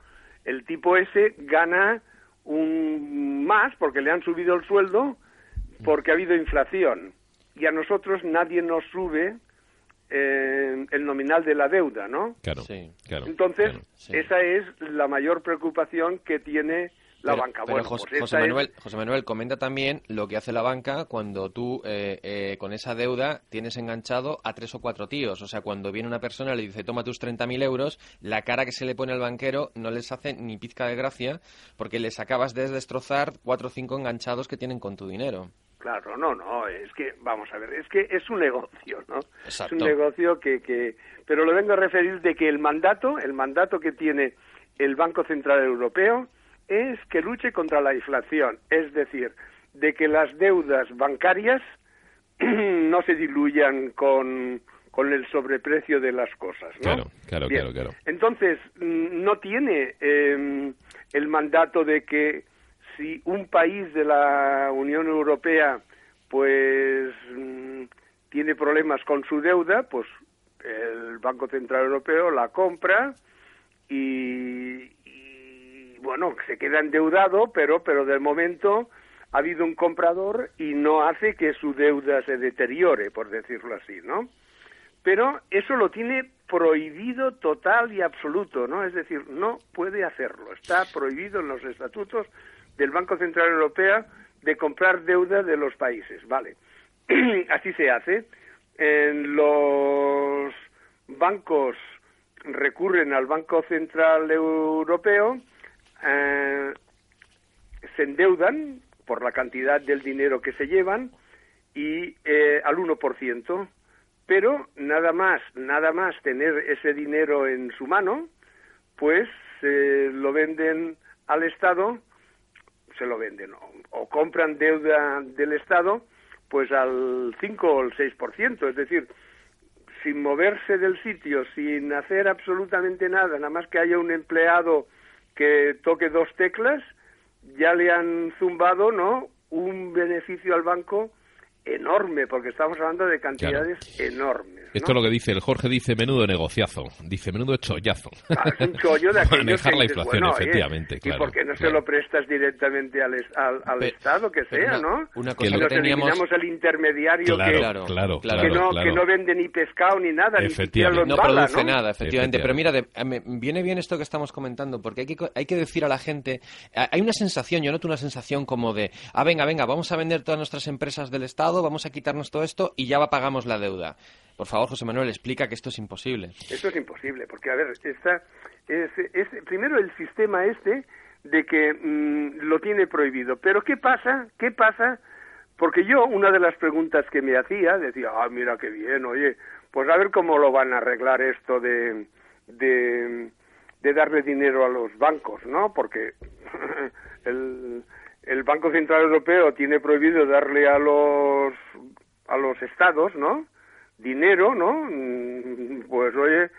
el tipo ese gana un más porque le han subido el sueldo porque ha habido inflación y a nosotros nadie nos sube eh, el nominal de la deuda, ¿no? Claro, claro. Entonces, sí. esa es la mayor preocupación que tiene la pero, banca. Pero bueno, José, pues José, Manuel, es... José, Manuel, comenta también lo que hace la banca cuando tú eh, eh, con esa deuda tienes enganchado a tres o cuatro tíos. O sea, cuando viene una persona y le dice toma tus 30.000 euros, la cara que se le pone al banquero no les hace ni pizca de gracia porque les acabas de destrozar cuatro o cinco enganchados que tienen con tu dinero. Claro, no, no, es que, vamos a ver, es que es un negocio, ¿no? Exacto. Es un negocio que, que, pero lo vengo a referir de que el mandato, el mandato que tiene el Banco Central Europeo es que luche contra la inflación, es decir, de que las deudas bancarias no se diluyan con, con el sobreprecio de las cosas, ¿no? Claro, claro, Bien. claro, claro. Entonces, no tiene eh, el mandato de que si un país de la Unión Europea pues mm, tiene problemas con su deuda, pues el Banco Central Europeo la compra y, bueno, se queda endeudado, pero, pero de momento ha habido un comprador y no hace que su deuda se deteriore, por decirlo así, ¿no? Pero eso lo tiene prohibido total y absoluto, ¿no? Es decir, no puede hacerlo. Está prohibido en los estatutos del Banco Central Europeo de comprar deuda de los países, ¿vale? Así se hace. En los bancos recurren al Banco Central Europeo, eh, se endeudan por la cantidad del dinero que se llevan y eh, al 1%, pero nada más, nada más tener ese dinero en su mano, pues se lo venden al Estado, se lo venden o compran deuda del Estado pues al 5 o el 6%, es decir, sin moverse del sitio, sin hacer absolutamente nada, nada más que haya un empleado que toque dos teclas, ya le han zumbado, ¿no? Un beneficio al banco enorme, porque estamos hablando de cantidades enormes. Esto es lo que dice el Jorge, dice menudo negociazo, dice menudo chollazo. Ah, es un chollo de Manejar la inflación, efectivamente, claro. ¿Y por qué no se lo prestas directamente al, al, Estado, que sea, no? Una cosa que nos teníamos... eliminamos el intermediario claro, que, claro, claro, que, no, que no vende ni pescado ni nada, ni siquiera lo no embala, produce ¿no? nada, efectivamente. Pero mira, de, me, viene bien esto que estamos comentando, porque hay que, hay que decir a la gente, hay una sensación, yo noto una sensación como de, ah, venga, venga, vamos a vender todas nuestras empresas del Estado, vamos a quitarnos todo esto y ya pagamos la deuda. Por favor, José Manuel, explica que esto es imposible. Esto es imposible, porque, a ver, está, es, es, primero el sistema este de que mmm, lo tiene prohibido. Pero ¿qué pasa? ¿Qué pasa? Porque yo, una de las preguntas que me hacía, decía, ah, mira qué bien, oye, pues a ver cómo lo van a arreglar esto de, de, de darle dinero a los bancos, ¿no? Porque el, el Banco Central Europeo tiene prohibido darle a los a los estados, ¿no? Dinero, ¿no? Pues oye,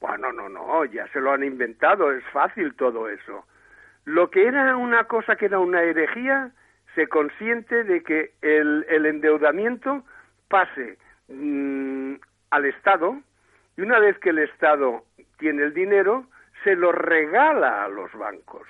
bueno, no, no, ya se lo han inventado, es fácil todo eso. Lo que era una cosa que era una herejía, se consiente de que el, el endeudamiento pase mmm, al Estado y una vez que el Estado tiene el dinero, se lo regala a los bancos,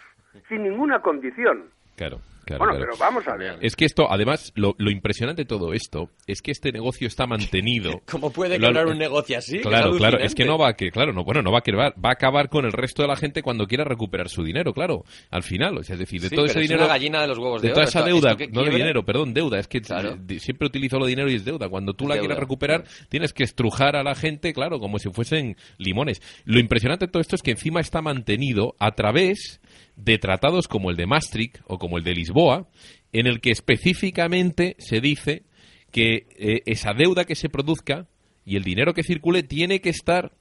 sin ninguna condición. Claro. Claro, bueno, claro. pero vamos a ver. Es que esto, además, lo, lo, impresionante de todo esto es que este negocio está mantenido. ¿Cómo puede quebrar un negocio así? Claro, es claro. Es que no va a que, claro, no, bueno, no va a quebrar, va a acabar con el resto de la gente cuando quiera recuperar su dinero, claro. Al final, o sea, es decir, de sí, todo pero ese es dinero, una gallina de los huevos de, de toda oro. esa Esto- deuda, esto no de dinero, perdón, deuda. Es que Claro. siempre utilizo lo de dinero y es deuda. Cuando tú la Deuda. quieras recuperar, tienes que estrujar a la gente, claro, como si fuesen limones. Lo impresionante de todo esto es que encima está mantenido a través de tratados como el de Maastricht o como el de Lisboa, en el que específicamente se dice que eh, esa deuda que se produzca y el dinero que circule tiene que estar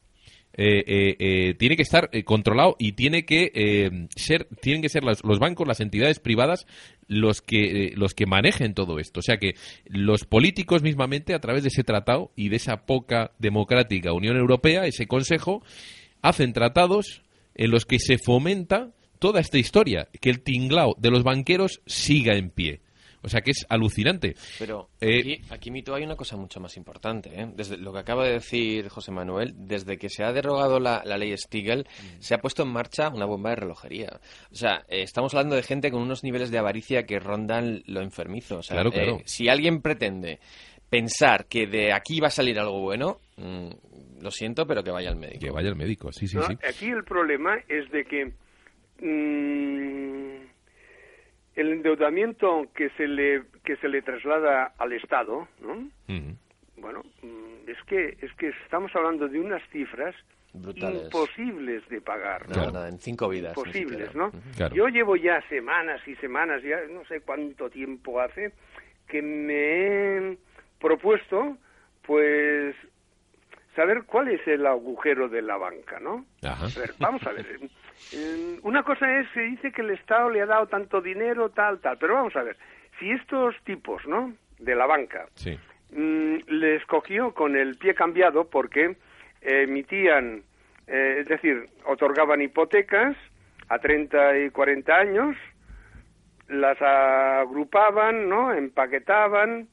eh, eh, eh, tiene que estar controlado y tiene que ser tienen que ser los bancos las entidades privadas los que los que manejen todo esto. O sea que los políticos mismamente a través de ese tratado y de esa poca democrática Unión Europea ese Consejo hacen tratados en los que se fomenta toda esta historia que el tinglao de los banqueros siga en pie o sea que es alucinante Pero Eh, aquí, aquí, Mito, hay una cosa mucho más importante. ¿eh? Desde lo que acaba de decir José Manuel, desde que se ha derogado la, la ley Stiegel, Mm. se ha puesto en marcha una bomba de relojería. O sea, eh, estamos hablando de gente con unos niveles de avaricia que rondan lo enfermizo. O sea, Claro, eh, claro. si alguien pretende pensar que de aquí va a salir algo bueno, mm, lo siento, pero que vaya al médico. que vaya el médico sí sí ¿no? sí Aquí el problema es de que mm, el endeudamiento que se le que se le traslada al Estado, ¿no? Bueno, mm, es que es que estamos hablando de unas cifras Brutales. imposibles de pagar, ¿no? Nada, en cinco vidas. ni posibles, siquiera. ¿no? Claro. Yo llevo ya semanas y semanas, ya no sé cuánto tiempo hace, que me he propuesto, pues, saber cuál es el agujero de la banca, ¿no? Ajá. A ver, vamos a ver. Una cosa es, se dice que el Estado le ha dado tanto dinero, tal, tal, pero vamos a ver. Si estos tipos, ¿no? De la banca, sí mm, les cogió con el pie cambiado porque emitían, eh, es decir, otorgaban hipotecas a 30 y 40 años las agrupaban, ¿no? Empaquetaban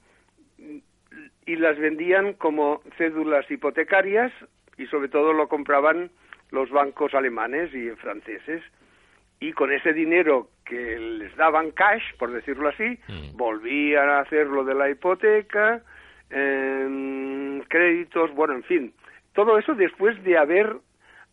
y las vendían como cédulas hipotecarias y sobre todo lo compraban los bancos alemanes y franceses y con ese dinero que les daban cash, por decirlo así, Mm. volvían a hacer lo de la hipoteca, em, créditos, bueno, en fin, todo eso después de haber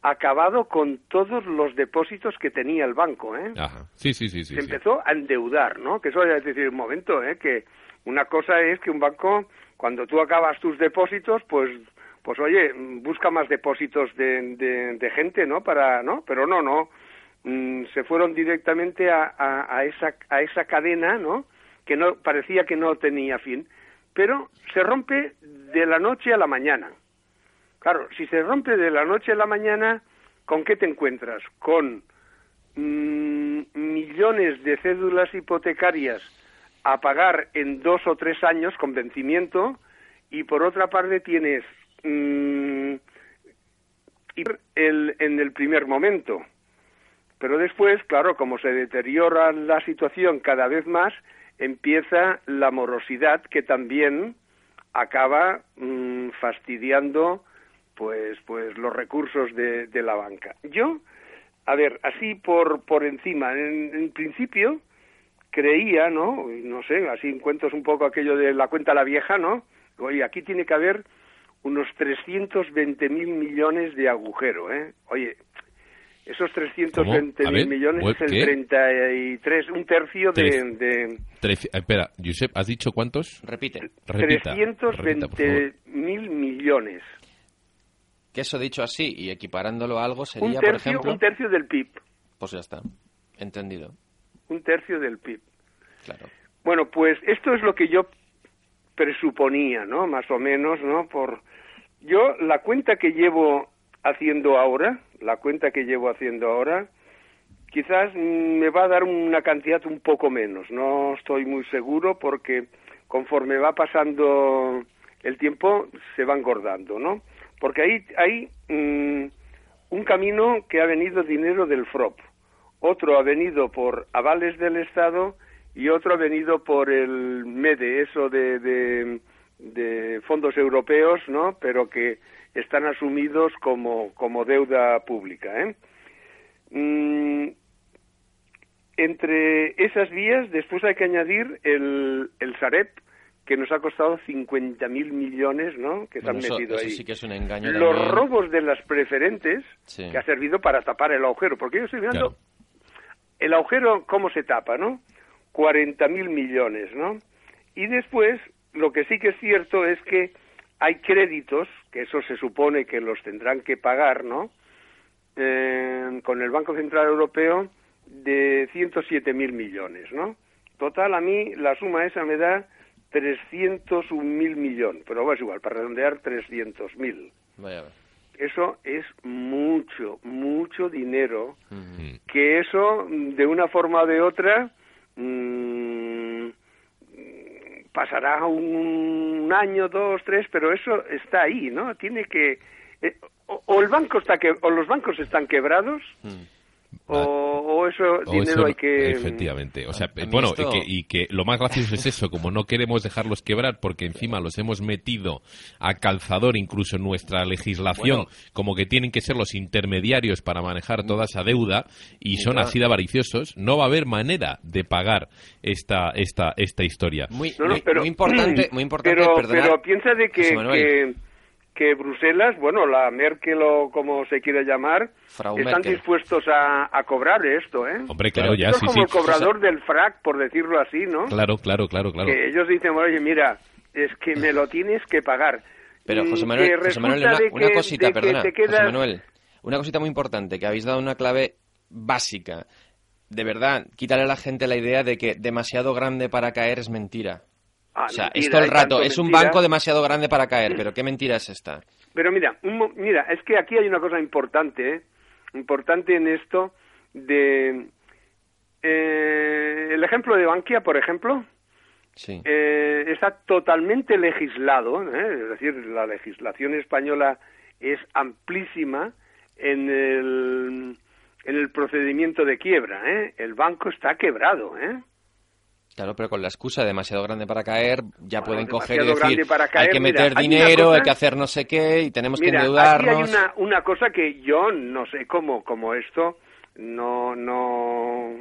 acabado con todos los depósitos que tenía el banco, ¿eh? Ajá. Sí, sí, sí, sí. se sí. empezó a endeudar, ¿no? Que eso es decir, un momento, ¿eh? Que una cosa es que un banco, cuando tú acabas tus depósitos, pues, pues oye, busca más depósitos de, de, gente, ¿no? Para, ¿no? Pero no, no. Mm, se fueron directamente a, a, a esa, a esa cadena, ¿no? Que no, parecía que no tenía fin. Pero se rompe de la noche a la mañana. Claro, si se rompe de la noche a la mañana, ¿con qué te encuentras? Con mm, millones de cédulas hipotecarias a pagar en dos o tres años con vencimiento y por otra parte tienes mm, el, en el primer momento. Pero después, claro, como se deteriora la situación cada vez más, empieza la morosidad que también acaba mm, fastidiando pues pues los recursos de, de, la banca. Yo, a ver, así por por encima, en, principio creía, ¿no? No sé, así encuentro un poco aquello de la cuenta la vieja, ¿no? Oye, aquí tiene que haber unos 320 mil millones de agujero, ¿eh? Oye, esos 320 mil millones es el ¿qué? 33, un tercio de... Tres- de Trece- espera, Josep, ¿has dicho cuántos? Repite. Repita, repita, por 320 mil millones. Que eso dicho así y equiparándolo a algo Un sería, por tercio, ejemplo... un tercio del PIB. Pues ya está. Entendido. Un tercio del PIB. Claro. Bueno, pues esto es lo que yo presuponía, ¿no? Más o menos, ¿no? Por yo la cuenta que llevo haciendo ahora, la cuenta que llevo haciendo ahora, quizás me va a dar una cantidad un poco menos. No estoy muy seguro porque conforme va pasando el tiempo se va engordando, ¿no? Porque ahí hay mm, un camino que ha venido dinero del FROP, otro ha venido por avales del Estado y otro ha venido por el MEDE, eso de, de, de fondos europeos, ¿no? Pero que están asumidos como, como deuda pública, ¿eh? Mm, entre esas vías, después hay que añadir el, el Sareb, que nos ha costado 50.000 millones, ¿no? Que se Bueno, han eso, metido eso ahí. sí que es un engaño Los también. robos de las preferentes, Sí. que ha servido para tapar el agujero, porque yo estoy mirando Claro. el agujero, ¿cómo se tapa, no? 40.000 millones, ¿no? Y después, lo que sí que es cierto es que hay créditos, que eso se supone que los tendrán que pagar, ¿no? Eh, con el Banco Central Europeo de 107.000 millones, ¿no? Total, a mí la suma esa me da 301.000 millones, pero bueno, es igual, para redondear 300.000. Vaya a ver. Eso es mucho, mucho dinero que eso de una forma o de otra mm, pasará un año, dos, tres, pero eso está ahí, ¿no? Tiene que eh, o, el banco está que o los bancos están quebrados Mm. O, o eso O dinero eso- hay que efectivamente. O sea bueno esto- y, que, y que lo más gracioso es eso como no queremos dejarlos quebrar porque encima los hemos metido a calzador incluso en nuestra legislación Bueno. como que tienen que ser los intermediarios para manejar toda esa deuda y son así de avariciosos no va a haber manera de pagar esta esta esta historia. Muy, No, no, muy- pero, muy importante, muy importante, pero, perdonad, pero piensa de que, José Manuel. Que, Bruselas, bueno, la Merkel o como se quiera llamar, Frau están Merkel. dispuestos a, a cobrar esto, ¿eh? hombre claro ya Esto sí es como sí el cobrador del frac, por decirlo así, ¿no? claro claro claro claro Que ellos dicen, oye, mira, es que me lo tienes que pagar. Pero José que Manuel, José Manuel, una, cosita, que perdona, quedas- José Manuel, una cosita muy importante, que habéis dado una clave básica. De verdad, quítale a la gente la idea de que demasiado grande para caer es mentira. Ah, o sea, mentira, es todo el rato, es un mentira. banco demasiado grande para caer, pero ¿qué mentira es esta? Pero mira, un mira, es que aquí hay una cosa importante, ¿eh? importante en esto de eh, el ejemplo de Bankia, por ejemplo, Sí. eh, está totalmente legislado, ¿eh? es decir, la legislación española es amplísima en el, en el procedimiento de quiebra. ¿eh? El banco está quebrado, ¿eh? Claro, pero con la excusa demasiado grande para caer, ya Bueno, pueden coger y decir, hay que meter dinero, cosa- hay que hacer no sé qué, y tenemos Mira, que aquí endeudarnos. hay una, una cosa que yo no sé cómo, como esto no, no,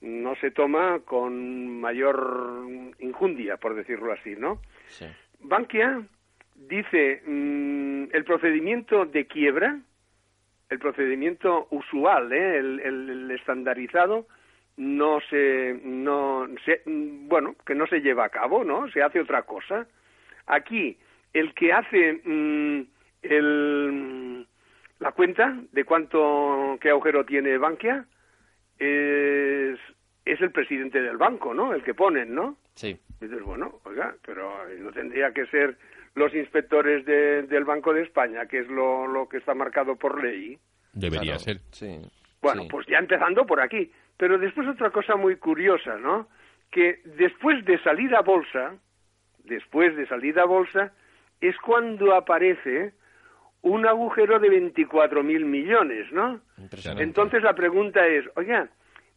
no se toma con mayor injundia, por decirlo así, ¿no? Sí. Bankia dice mm, el procedimiento de quiebra, el procedimiento usual, ¿eh? el, el- el estandarizado, no se, no se, bueno, que no se lleva a cabo, ¿no? Se hace otra cosa. Aquí, el que hace mm, el, la cuenta de cuánto, qué agujero tiene Bankia, es, es el presidente del banco, ¿no? El que ponen, ¿no? Sí. Dices, bueno, oiga, pero no tendría que ser los inspectores de- del Banco de España, que es lo, lo que está marcado por ley. Debería Claro, ser. Sí. Bueno, sí. pues ya empezando por aquí. Pero después otra cosa muy curiosa, ¿no? Que después de salir a bolsa, después de salir a bolsa, es cuando aparece un agujero de 24 mil millones, ¿no? Impresionante. Entonces la pregunta es, oiga,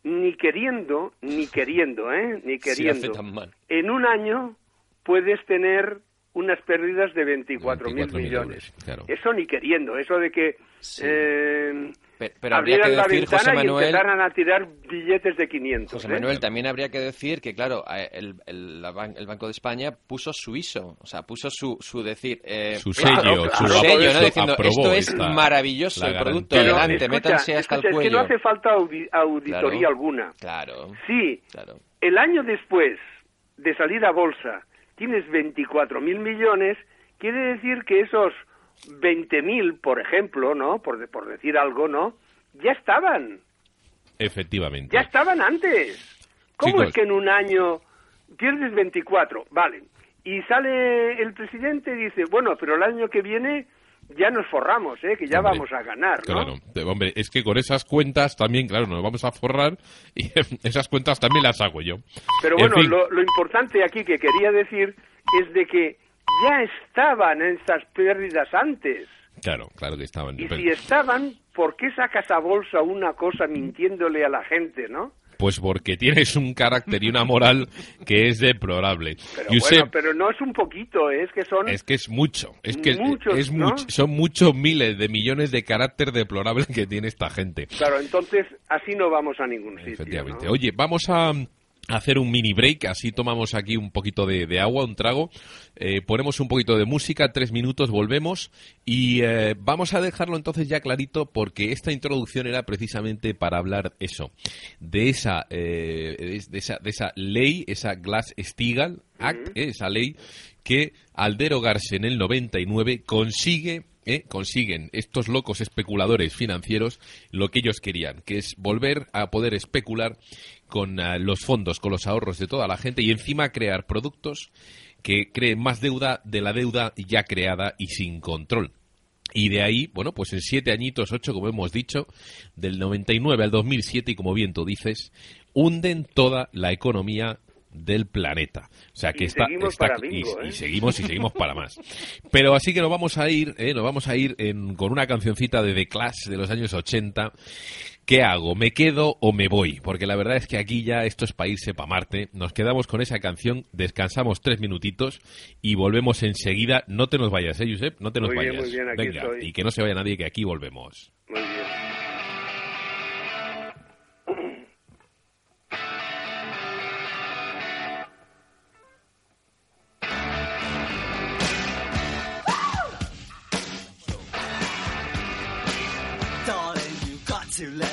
ni queriendo, ni queriendo, ¿eh? Ni Sí, hace queriendo. tan mal. en un año puedes tener unas pérdidas de 24 mil 24 millones. millones, claro. Eso ni queriendo, eso de que Sí. eh, Pe- pero habría que abrieran la decir, José ventana y Manuel, empezaran a tirar billetes de 500. José ¿eh? Manuel, también habría que decir que, claro, el, el- la ban- el Banco de España puso su ISO, o sea, puso su, su decir... eh, Su sello, su su sello, ¿no? Diciendo, esto es maravilloso, el producto, escucha, métanse hasta escucha, el es que cuello. no hace falta audi- auditoría Claro. alguna. Claro, Sí, claro. el año después de salir a bolsa tienes 24 mil millones, quiere decir que esos 20 mil, por ejemplo, ¿no? Por, de- por decir algo, ¿no? Ya estaban, Efectivamente. ya estaban antes. ¿Cómo Chicos. es que en un año pierdes 24? Vale. Y sale el presidente y dice, bueno, pero el año que viene ya nos forramos, ¿eh? Que ya Hombre, vamos a ganar, ¿no? Claro, hombre, es que con esas cuentas también, claro, nos vamos a forrar y esas cuentas también las hago yo. Pero En bueno, fin, lo, lo importante aquí que quería decir es de que ya estaban esas pérdidas antes. Claro, claro que estaban. Y Pero- si estaban, ¿por qué sacas a bolsa una cosa mintiéndole a la gente, no? Pues porque tienes un carácter y una moral que es deplorable. Pero Josep, bueno, pero no es un poquito, ¿eh? es que son... es que es mucho, es que es- Muchos, es ¿no? mucho- son muchos miles de millones de carácter deplorable que tiene esta gente. Claro, entonces así no vamos a ningún sitio. Efectivamente. ¿no? Oye, vamos a hacer un mini break, así tomamos aquí un poquito de, de agua, un trago, eh, ponemos un poquito de música, tres minutos, volvemos y eh, vamos a dejarlo entonces ya clarito porque esta introducción era precisamente para hablar eso, de esa, eh, de esa, de esa ley, esa Glass-Steagall Act, esa ley que al derogarse en el 99 consigue eh, consiguen estos locos especuladores financieros lo que ellos querían, que es volver a poder especular con ah, los fondos, con los ahorros de toda la gente y encima crear productos que creen más deuda de la deuda ya creada y sin control. Y de ahí, bueno, pues en siete añitos, ocho, como hemos dicho, del 99 al 2007, y como bien tú dices, hunden toda la economía del planeta. O sea que Y está, seguimos está- y ¿eh? seguimos y seguimos para más. Pero así que nos vamos a ir, ¿eh? nos vamos a ir en- con una cancioncita de The Clash de los años 80. ¿Qué hago? ¿Me quedo o me voy? Porque la verdad es que aquí ya esto es para irse para Marte. Nos quedamos con esa canción, descansamos tres minutitos y volvemos enseguida. No te nos vayas, ¿eh, Josep? No te nos Muy bien, vayas. muy bien, aquí Venga, estoy. y que no se vaya nadie, que aquí volvemos. Muy bien. To let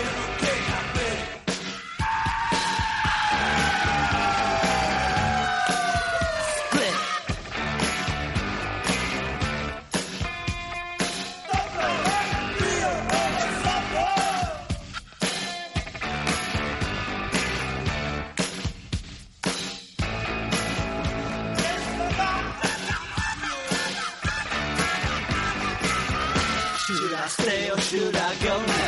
Stay or should I go now?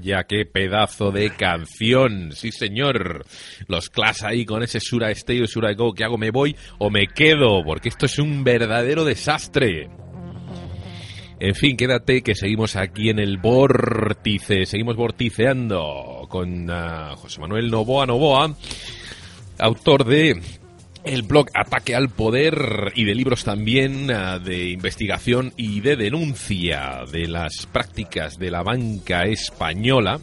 Ya, qué pedazo de canción. Sí, señor. Los Clash ahí con ese Sura Stay o Sura Go. ¿Qué hago? ¿Me voy o me quedo? Porque esto es un verdadero desastre. En fin, quédate que seguimos aquí en el vórtice, seguimos vorticeando con ah, José Manuel Novoa Novoa, autor de el blog Ataque al Poder y de libros también ah, de investigación y de denuncia de las prácticas de la banca española,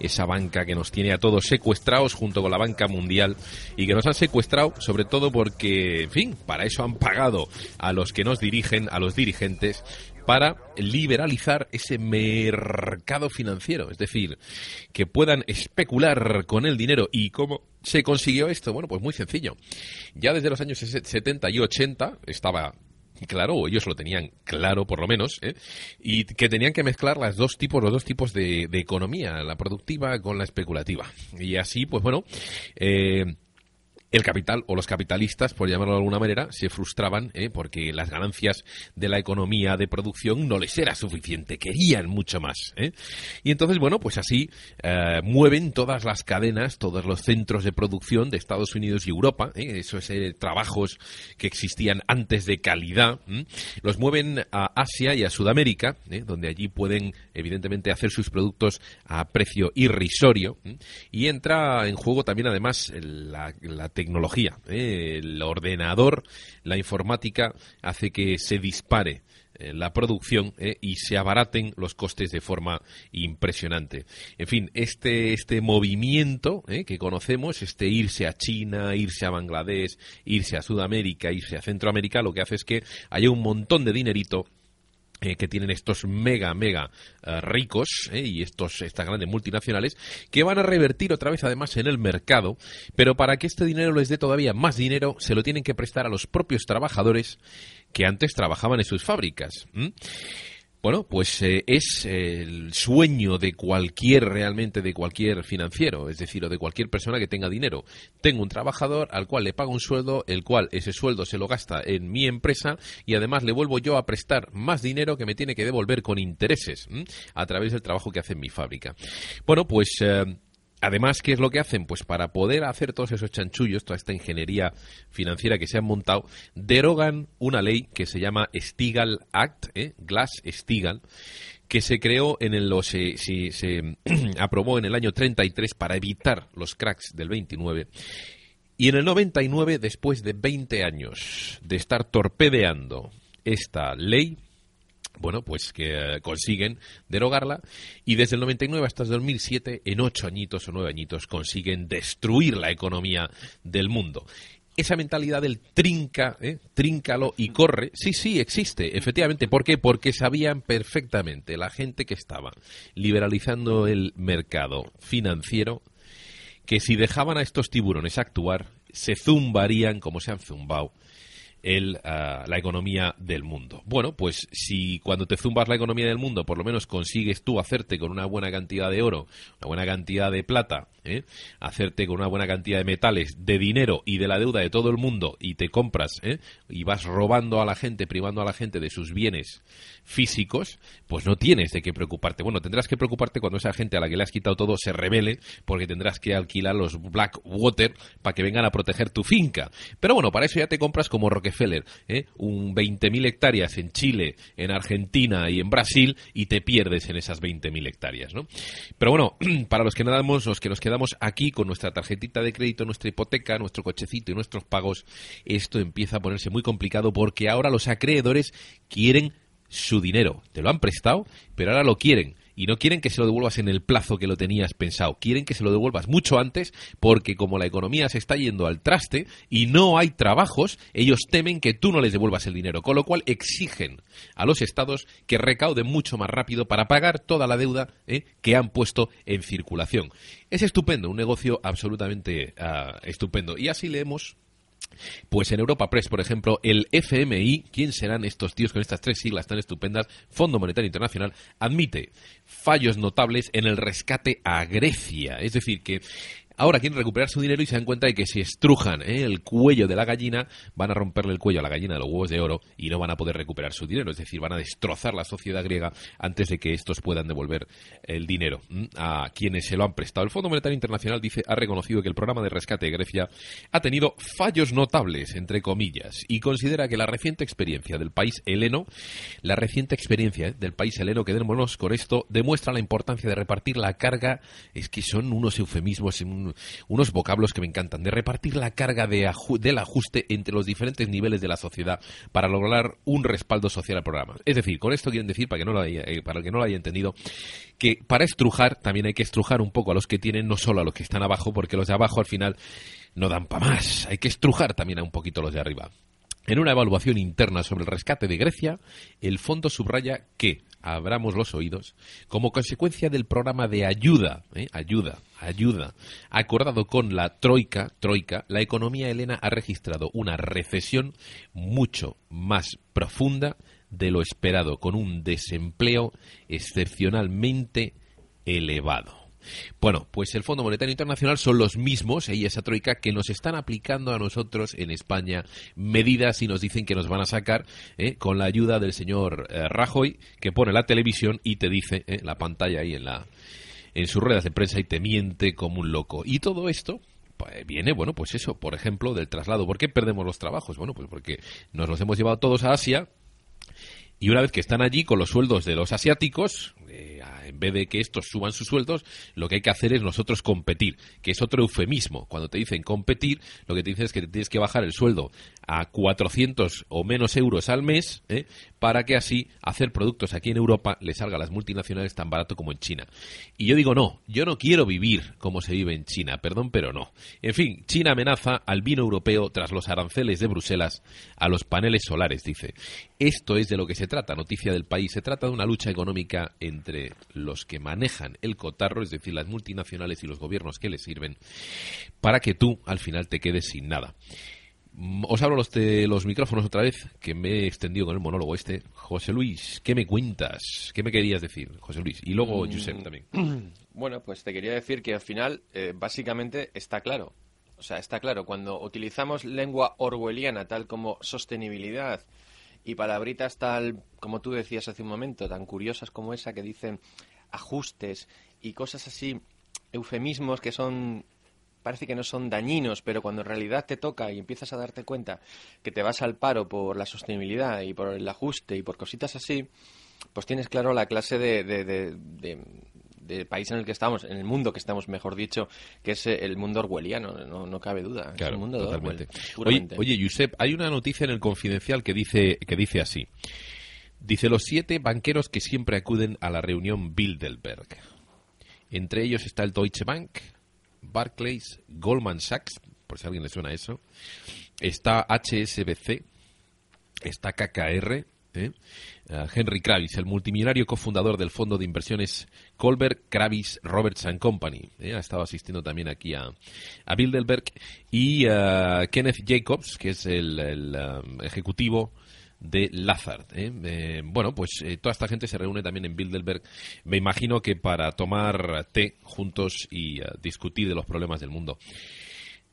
esa banca que nos tiene a todos secuestrados junto con la banca mundial y que nos han secuestrado sobre todo porque, en fin, para eso han pagado a los que nos dirigen, a los dirigentes, para liberalizar ese mercado financiero, es decir, que puedan especular con el dinero. ¿Y cómo se consiguió esto? Bueno, pues muy sencillo. Ya desde los años 70 y 80 estaba claro, o ellos lo tenían claro por lo menos, ¿eh? y que tenían que mezclar las dos tipos, los dos tipos de, economía, la productiva con la especulativa. Y así, pues bueno, eh, el capital o los capitalistas, por llamarlo de alguna manera, se frustraban ¿eh? porque las ganancias de la economía de producción no les era suficiente, querían mucho más. ¿eh? Y entonces, bueno, pues así eh, mueven todas las cadenas, todos los centros de producción de Estados Unidos y Europa, ¿eh? esos eh, trabajos que existían antes de calidad, los mueven a Asia y a Sudamérica, donde allí pueden, evidentemente, hacer sus productos a precio irrisorio. Y entra en juego también, además, la, la tecnología. ¿eh? El ordenador, la informática, hace que se dispare eh, la producción eh, y se abaraten los costes de forma impresionante. En fin, este, este movimiento que conocemos, este irse a China, irse a Bangladesh, irse a Sudamérica, irse a Centroamérica, lo que hace es que haya un montón de dinerito eh, que tienen estos mega, mega eh, ricos eh, y estos, estas grandes multinacionales que van a revertir otra vez además en el mercado, pero para que este dinero les dé todavía más dinero se lo tienen que prestar a los propios trabajadores que antes trabajaban en sus fábricas. Bueno, pues eh, es el sueño de cualquier, realmente de cualquier financiero, es decir, o de cualquier persona que tenga dinero. Tengo un trabajador al cual le pago un sueldo, el cual ese sueldo se lo gasta en mi empresa y además le vuelvo yo a prestar más dinero que me tiene que devolver con intereses a través del trabajo que hace en mi fábrica. Bueno, pues... eh, Además, ¿qué es lo que hacen? Pues para poder hacer todos esos chanchullos, toda esta ingeniería financiera que se han montado, derogan una ley que se llama Stigal Act, ¿eh? Glass-Steagall, que se creó en el, se, se- se aprobó en el año 33 para evitar los cracks del 29. Y en el 99, después de 20 años de estar torpedeando esta ley, bueno, pues que eh, consiguen derogarla y desde el 99 hasta el 2007, en ocho añitos o nueve añitos, consiguen destruir la economía del mundo. Esa mentalidad del trinca, ¿eh? tríncalo y corre, sí, sí, existe, efectivamente. ¿Por qué? Porque sabían perfectamente la gente que estaba liberalizando el mercado financiero que si dejaban a estos tiburones actuar, se zumbarían como se han zumbado el, ah, la economía del mundo. Bueno, pues si cuando te zumbas la economía del mundo, por lo menos consigues tú hacerte con una buena cantidad de oro, una buena cantidad de plata, ¿eh? hacerte con una buena cantidad de metales, de dinero y de la deuda de todo el mundo y te compras ¿eh? y vas robando a la gente, privando a la gente de sus bienes físicos, pues no tienes de qué preocuparte. Bueno, tendrás que preocuparte cuando esa gente a la que le has quitado todo se revele, porque tendrás que alquilar los Blackwater para que vengan a proteger tu finca. Pero bueno, para eso ya te compras como ¿eh? un 20.000 hectáreas en Chile, en Argentina y en Brasil y te pierdes en esas 20.000 hectáreas, ¿no? Pero bueno, para los que nadamos, los que nos quedamos aquí con nuestra tarjetita de crédito, nuestra hipoteca, nuestro cochecito y nuestros pagos, esto empieza a ponerse muy complicado porque ahora los acreedores quieren su dinero. Te lo han prestado, pero ahora lo quieren. Y no quieren que se lo devuelvas en el plazo que lo tenías pensado. Quieren que se lo devuelvas mucho antes porque como la economía se está yendo al traste y no hay trabajos, ellos temen que tú no les devuelvas el dinero. Con lo cual exigen a los estados que recauden mucho más rápido para pagar toda la deuda ¿eh? que han puesto en circulación. Es estupendo, un negocio absolutamente ah, estupendo. Y así leemos pues en Europa Press, por ejemplo, el FMI, ¿quién serán estos tíos con estas tres siglas tan estupendas? Fondo Monetario Internacional, admite fallos notables en el rescate a Grecia. Es decir, que ahora quieren recuperar su dinero y se dan cuenta de que si estrujan ¿eh? el cuello de la gallina, van a romperle el cuello a la gallina de los huevos de oro y no van a poder recuperar su dinero. Es decir, van a destrozar la sociedad griega antes de que estos puedan devolver el dinero a quienes se lo han prestado. El Fondo Monetario Internacional dice ha reconocido que el programa de rescate de Grecia ha tenido fallos notables, entre comillas, y considera que la reciente experiencia del país heleno, la reciente experiencia ¿eh? del país heleno, que quedémonos con esto, demuestra la importancia de repartir la carga, es que son unos eufemismos, vocablos que me encantan, de repartir la carga de del ajuste entre los diferentes niveles de la sociedad para lograr un respaldo social al programa. Es decir, con esto quieren decir, para, que no lo haya, eh, para el que no lo haya entendido, que para estrujar también hay que estrujar un poco a los que tienen, no solo a los que están abajo, porque los de abajo al final no dan para más. Hay que estrujar también a un poquito los de arriba. En una evaluación interna sobre el rescate de Grecia, el fondo subraya que, abramos los oídos, como consecuencia del programa de ayuda, ¿eh? ayuda, ayuda, acordado con la Troika, Troika, la economía helena ha registrado una recesión mucho más profunda de lo esperado, con un desempleo excepcionalmente elevado. Bueno, pues el Fondo Monetario Internacional son los mismos, y esa troika, que nos están aplicando a nosotros en España medidas y nos dicen que nos van a sacar ¿eh? con la ayuda del señor eh, Rajoy, que pone la televisión y te dice ¿eh? la pantalla ahí en la en sus ruedas de prensa y te miente como un loco. Y todo esto pues, viene, bueno, pues eso, por ejemplo, del traslado. ¿Por qué perdemos los trabajos? Bueno, pues porque nos los hemos llevado todos a Asia y una vez que están allí con los sueldos de los asiáticos, eh, en vez de que estos suban sus sueldos, lo que hay que hacer es nosotros competir, que es otro eufemismo. Cuando te dicen competir, lo que te dicen es que tienes que bajar el sueldo a 400 o menos euros al mes ¿eh? para que así hacer productos aquí en Europa le salga a las multinacionales tan barato como en China. Y yo digo no, yo no quiero vivir como se vive en China, perdón, pero no. En fin, China amenaza al vino europeo tras los aranceles de Bruselas a los paneles solares, dice. Esto es de lo que se trata, noticia del país. Se trata de una lucha económica entre los que manejan el cotarro, es decir, las multinacionales y los gobiernos que les sirven, para que tú al final te quedes sin nada. Mm, os hablo los, de los micrófonos otra vez, que me he extendido con el monólogo este. José Luis, ¿qué me cuentas? ¿Qué me querías decir, José Luis? Y luego Mm. Josep también. Bueno, pues te quería decir que al final, eh, básicamente, está claro. O sea, está claro, cuando utilizamos lengua orwelliana tal como sostenibilidad y palabritas tal, como tú decías hace un momento, tan curiosas como esa que dicen ajustes y cosas así, eufemismos que son parece que no son dañinos, pero cuando en realidad te toca y empiezas a darte cuenta que te vas al paro por la sostenibilidad y por el ajuste y por cositas así, pues tienes claro la clase de, de, de, de- país en el que estamos, en el mundo que estamos, mejor dicho, que es eh, el mundo orwelliano, no, no cabe duda. es Claro, el mundo de totalmente. Orwell, Oye, oye, Josep, hay una noticia en el Confidencial que dice, que dice así. Dice los siete banqueros que siempre acuden a la reunión Bilderberg. Entre ellos está el Deutsche Bank, Barclays, Goldman Sachs, por si a alguien le suena eso. Está HSBC, está KKR, ¿eh? Uh, Henry Kravis, el multimillonario cofundador del fondo de inversiones Colbert Kravis Roberts Company. ¿eh? Ha estado asistiendo también aquí a, a Bilderberg. Y uh, Kenneth Jacobs, que es el, um, ejecutivo de Lazard. ¿eh? Eh, bueno, pues eh, toda esta gente se reúne también en Bilderberg, me imagino que para tomar té juntos y discutir de los problemas del mundo.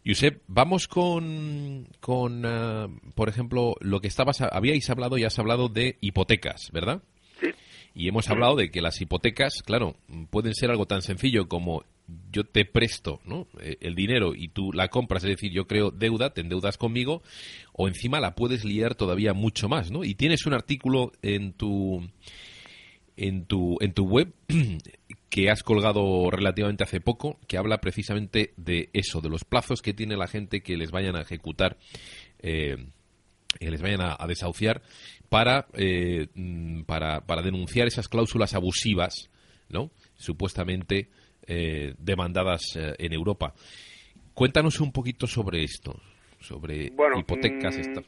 Josep, vamos con, con uh, por ejemplo, lo que estabas, habíais hablado y has hablado de hipotecas, ¿verdad? Sí. Y hemos hablado de que las hipotecas, claro, pueden ser algo tan sencillo como yo te presto ¿no? el dinero y tú la compras, es decir, yo creo deuda, te endeudas conmigo, o encima la puedes liar todavía mucho más, ¿no? Y tienes un artículo en tu en tu en tu web que has colgado relativamente hace poco que habla precisamente de eso, de los plazos que tiene la gente que les vayan a ejecutar, eh, que les vayan a, a desahuciar para, eh, para para denunciar esas cláusulas abusivas, ¿no? Supuestamente eh, demandadas eh, en Europa. Cuéntanos un poquito sobre esto, sobre bueno, hipotecas. mm, Esta...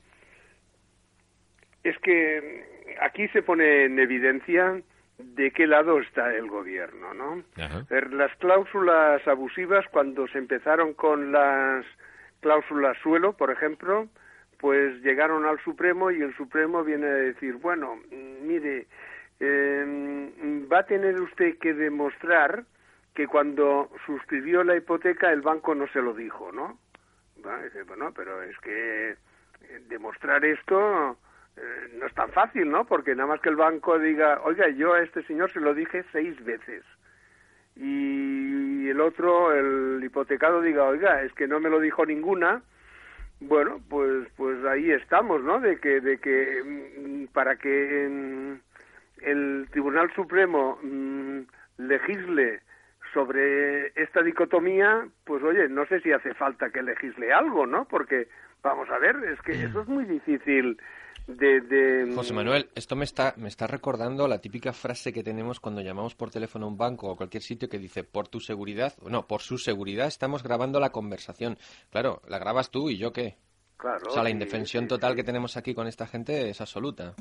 Es que aquí se pone en evidencia de qué lado está el gobierno, ¿no? Ajá. Er, Las cláusulas abusivas, cuando se empezaron con las cláusulas suelo, por ejemplo, pues llegaron al Supremo y el Supremo viene a decir, bueno, mire, eh, va a tener usted que demostrar que cuando suscribió la hipoteca el banco no se lo dijo, ¿no? Bueno, pero es que eh, demostrar esto eh, no es tan fácil, ¿no? Porque nada más que el banco diga, oiga, yo a este señor se lo dije seis veces. Y el otro, el hipotecado, diga, oiga, es que no me lo dijo ninguna. Bueno, pues, pues ahí estamos, ¿no? De que, de que mm, para que el Tribunal Supremo mm, legisle sobre esta dicotomía, pues oye, no sé si hace falta que legisle algo, ¿no? Porque, vamos a ver, es que eso es muy difícil de... de... José Manuel, esto me está, me está recordando la típica frase que tenemos cuando llamamos por teléfono a un banco o cualquier sitio que dice, por tu seguridad, no, por su seguridad estamos grabando la conversación. Claro, la grabas tú y yo qué. Claro, O sea, la indefensión sí, total sí. que tenemos aquí con esta gente es absoluta.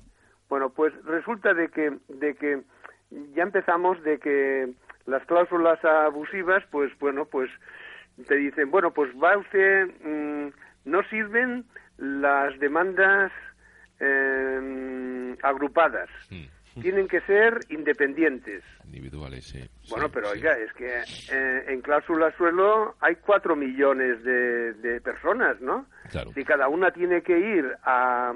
Bueno, pues resulta de que, de que ya empezamos de que las cláusulas abusivas, pues bueno, pues te dicen, bueno, pues va usted, mm, no sirven las demandas eh, agrupadas, Mm, tienen que ser independientes. individuales, sí. Bueno, Sí, pero sí. oiga, es que eh, en cláusula suelo hay cuatro millones de, de personas, ¿no? Claro. Si cada una tiene que ir a,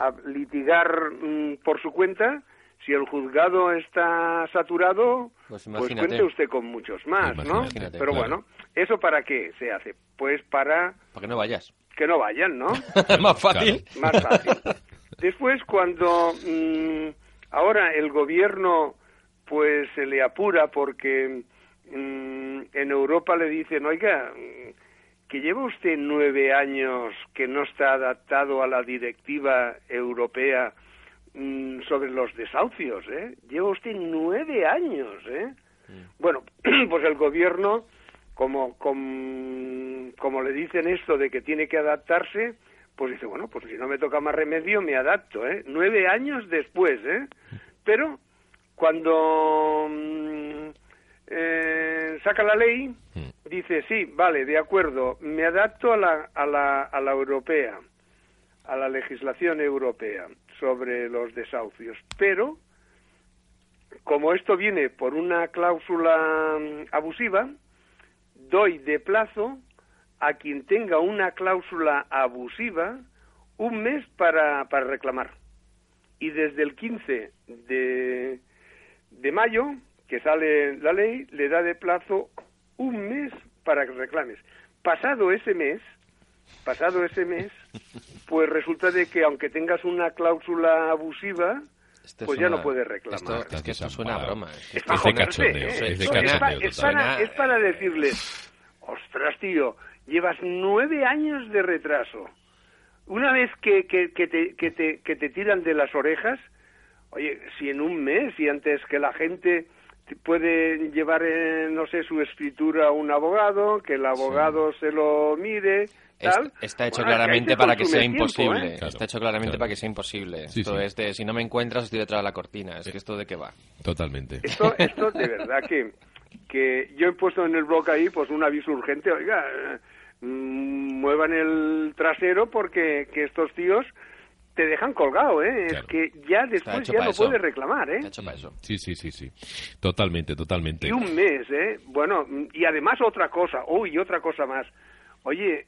a litigar mm, por su cuenta, si el juzgado está saturado, Pues pues, cuente usted con muchos más, ¿no? Pero claro. bueno, ¿eso para qué se hace? Pues para Para que no vayas. que no vayan, ¿no? Más fácil. más fácil. Después, cuando mm, ahora el gobierno pues se le apura porque mm, en Europa le dicen, oiga, mm, que lleva usted nueve años que no está adaptado a la directiva europea sobre los desahucios, ¿eh? Lleva usted nueve años, ¿eh? Bueno, pues el gobierno, como, com- como le dicen esto de que tiene que adaptarse, pues dice, bueno, pues si no me toca más remedio, me adapto, ¿eh? Nueve años después, ¿eh? Pero cuando mm, eh, saca la ley, dice, sí, vale, de acuerdo, me adapto a la, a la, a la europea, a la legislación europea sobre los desahucios, pero como esto viene por una cláusula mm, abusiva, doy de plazo a quien tenga una cláusula abusiva un mes para, para reclamar. Y desde el 15 de, de mayo, que sale la ley, le da de plazo un mes para que reclames. Pasado ese mes, pasado ese mes, pues resulta de que aunque tengas una cláusula abusiva, pues es ya no puedes reclamar. Esto, es que esto suena a broma. Es para decirles, ostras, tío, llevas nueve años de retraso. Una vez que, que, que te, que, te, que te tiran de las orejas, Oye, si en un mes y antes que la gente puede llevar, eh, no sé, su escritura a un abogado, que el abogado se lo mire, tal. Está, está hecho Bueno, claramente hay para que sea tiempo, imposible. ¿eh? Claro, está hecho claramente claro. para que sea imposible. Sí, esto sí. es de si no me encuentras estoy detrás de la cortina. Es que esto de qué va. Totalmente. Esto, esto de verdad que, que yo he puesto en el blog ahí pues un aviso urgente, oiga, eh, muevan el trasero porque que estos tíos te dejan colgado, ¿eh? Claro. Es que ya después ya no eso. puedes reclamar, ¿eh? Está hecho para eso. Sí, sí, sí, sí. Totalmente, totalmente. Y un mes, ¿eh? Bueno, mm, y además otra cosa, uy, otra cosa más. Oye,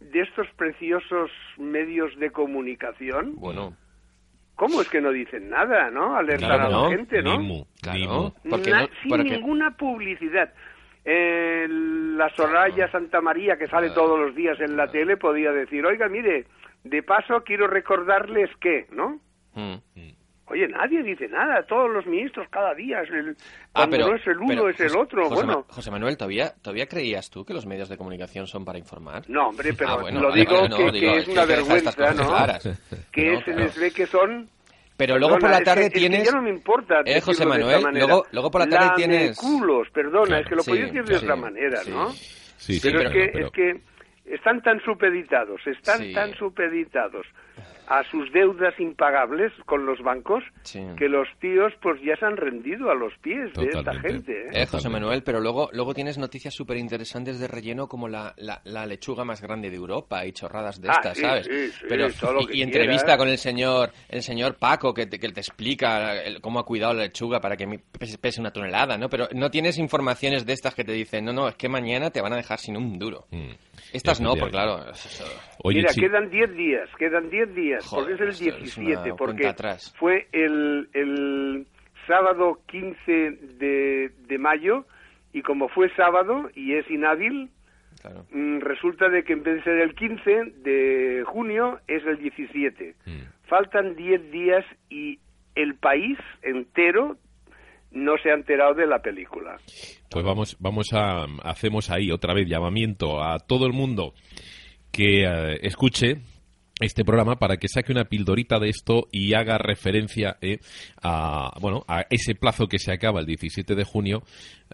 de estos preciosos medios de comunicación, Bueno, ¿cómo es que no dicen nada, no? Alertar Claro a la no. gente, ¿no? Claro. Porque Na- sin ninguna publicidad. Eh, la Soraya Santa María, que sale todos los días en la tele, podía decir, oiga, mire, de paso quiero recordarles que, ¿no? mm. Oye, nadie dice nada, todos los ministros cada día, es el, Ah, cuando pero, no es el uno pero, es el otro, José, bueno. Ma- José Manuel, ¿todavía, ¿todavía creías tú que los medios de comunicación son para informar? No, hombre, pero Ah, bueno, lo vale, digo vale, no, que, digo, que es una que vergüenza, ¿no? claras. Que No, se claro. les ve que son... Pero luego por Perdona, la es tarde que- es que tienes... ya no me importa Eh, José de Manuel, manera. luego, luego por la tarde tienes... Lameculos, perdona, Claro. es que lo Sí, podéis decir de sí, otra manera, sí. ¿no? Sí, sí, pero, claro, es, que, pero- es que están tan supeditados, están tan supeditados a sus deudas impagables con los bancos Sí. que los tíos pues ya se han rendido a los pies de esta gente. ¿eh? Eh, José. Manuel, pero luego, luego tienes noticias súper interesantes de relleno como la, la, la lechuga más grande de Europa y chorradas de Ah, estas, sí, ¿sabes? sí, sí, pero, todo lo y, entrevista con el señor el señor Paco que te, que te explica el- cómo ha cuidado la lechuga para que pese, una tonelada, ¿no? Pero no tienes informaciones de estas que te dicen, no, no, es que mañana te van a dejar sin un duro. Mm. Estas no, porque claro... eso- Oye, Mira, quedan 10 días, quedan 10 días, Joder, porque es el es 17, una porque fue el, el sábado 15 de, de mayo y como fue sábado y es inhábil, claro. mm, resulta de que en vez de ser el 15 de junio es el 17. Mm. Faltan 10 días y el país entero no se ha enterado de la película. Pues vamos, vamos a hacemos ahí otra vez llamamiento a todo el mundo que eh, escuche este programa para que saque una pildorita de esto y haga referencia eh, a bueno a ese plazo que se acaba el 17 de junio.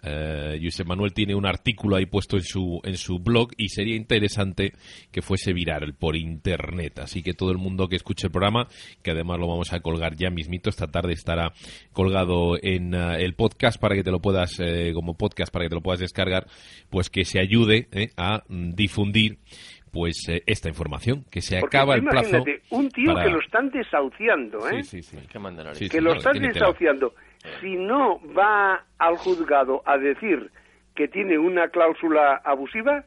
Eh, Manuel tiene un artículo ahí puesto en su en su blog y sería interesante que fuese viral por internet. Así que todo el mundo que escuche el programa, que además lo vamos a colgar ya mismito esta tarde estará colgado en eh, el podcast para que te lo puedas eh, como podcast para que te lo puedas descargar, pues que se ayude eh, a mm, difundir pues eh, esta información, que se Porque acaba el plazo. un tío para- que lo están desahuciando, ¿eh? Sí, sí, sí. Que lo no, están tela. desahuciando. Si no va al juzgado a decir que tiene una cláusula abusiva,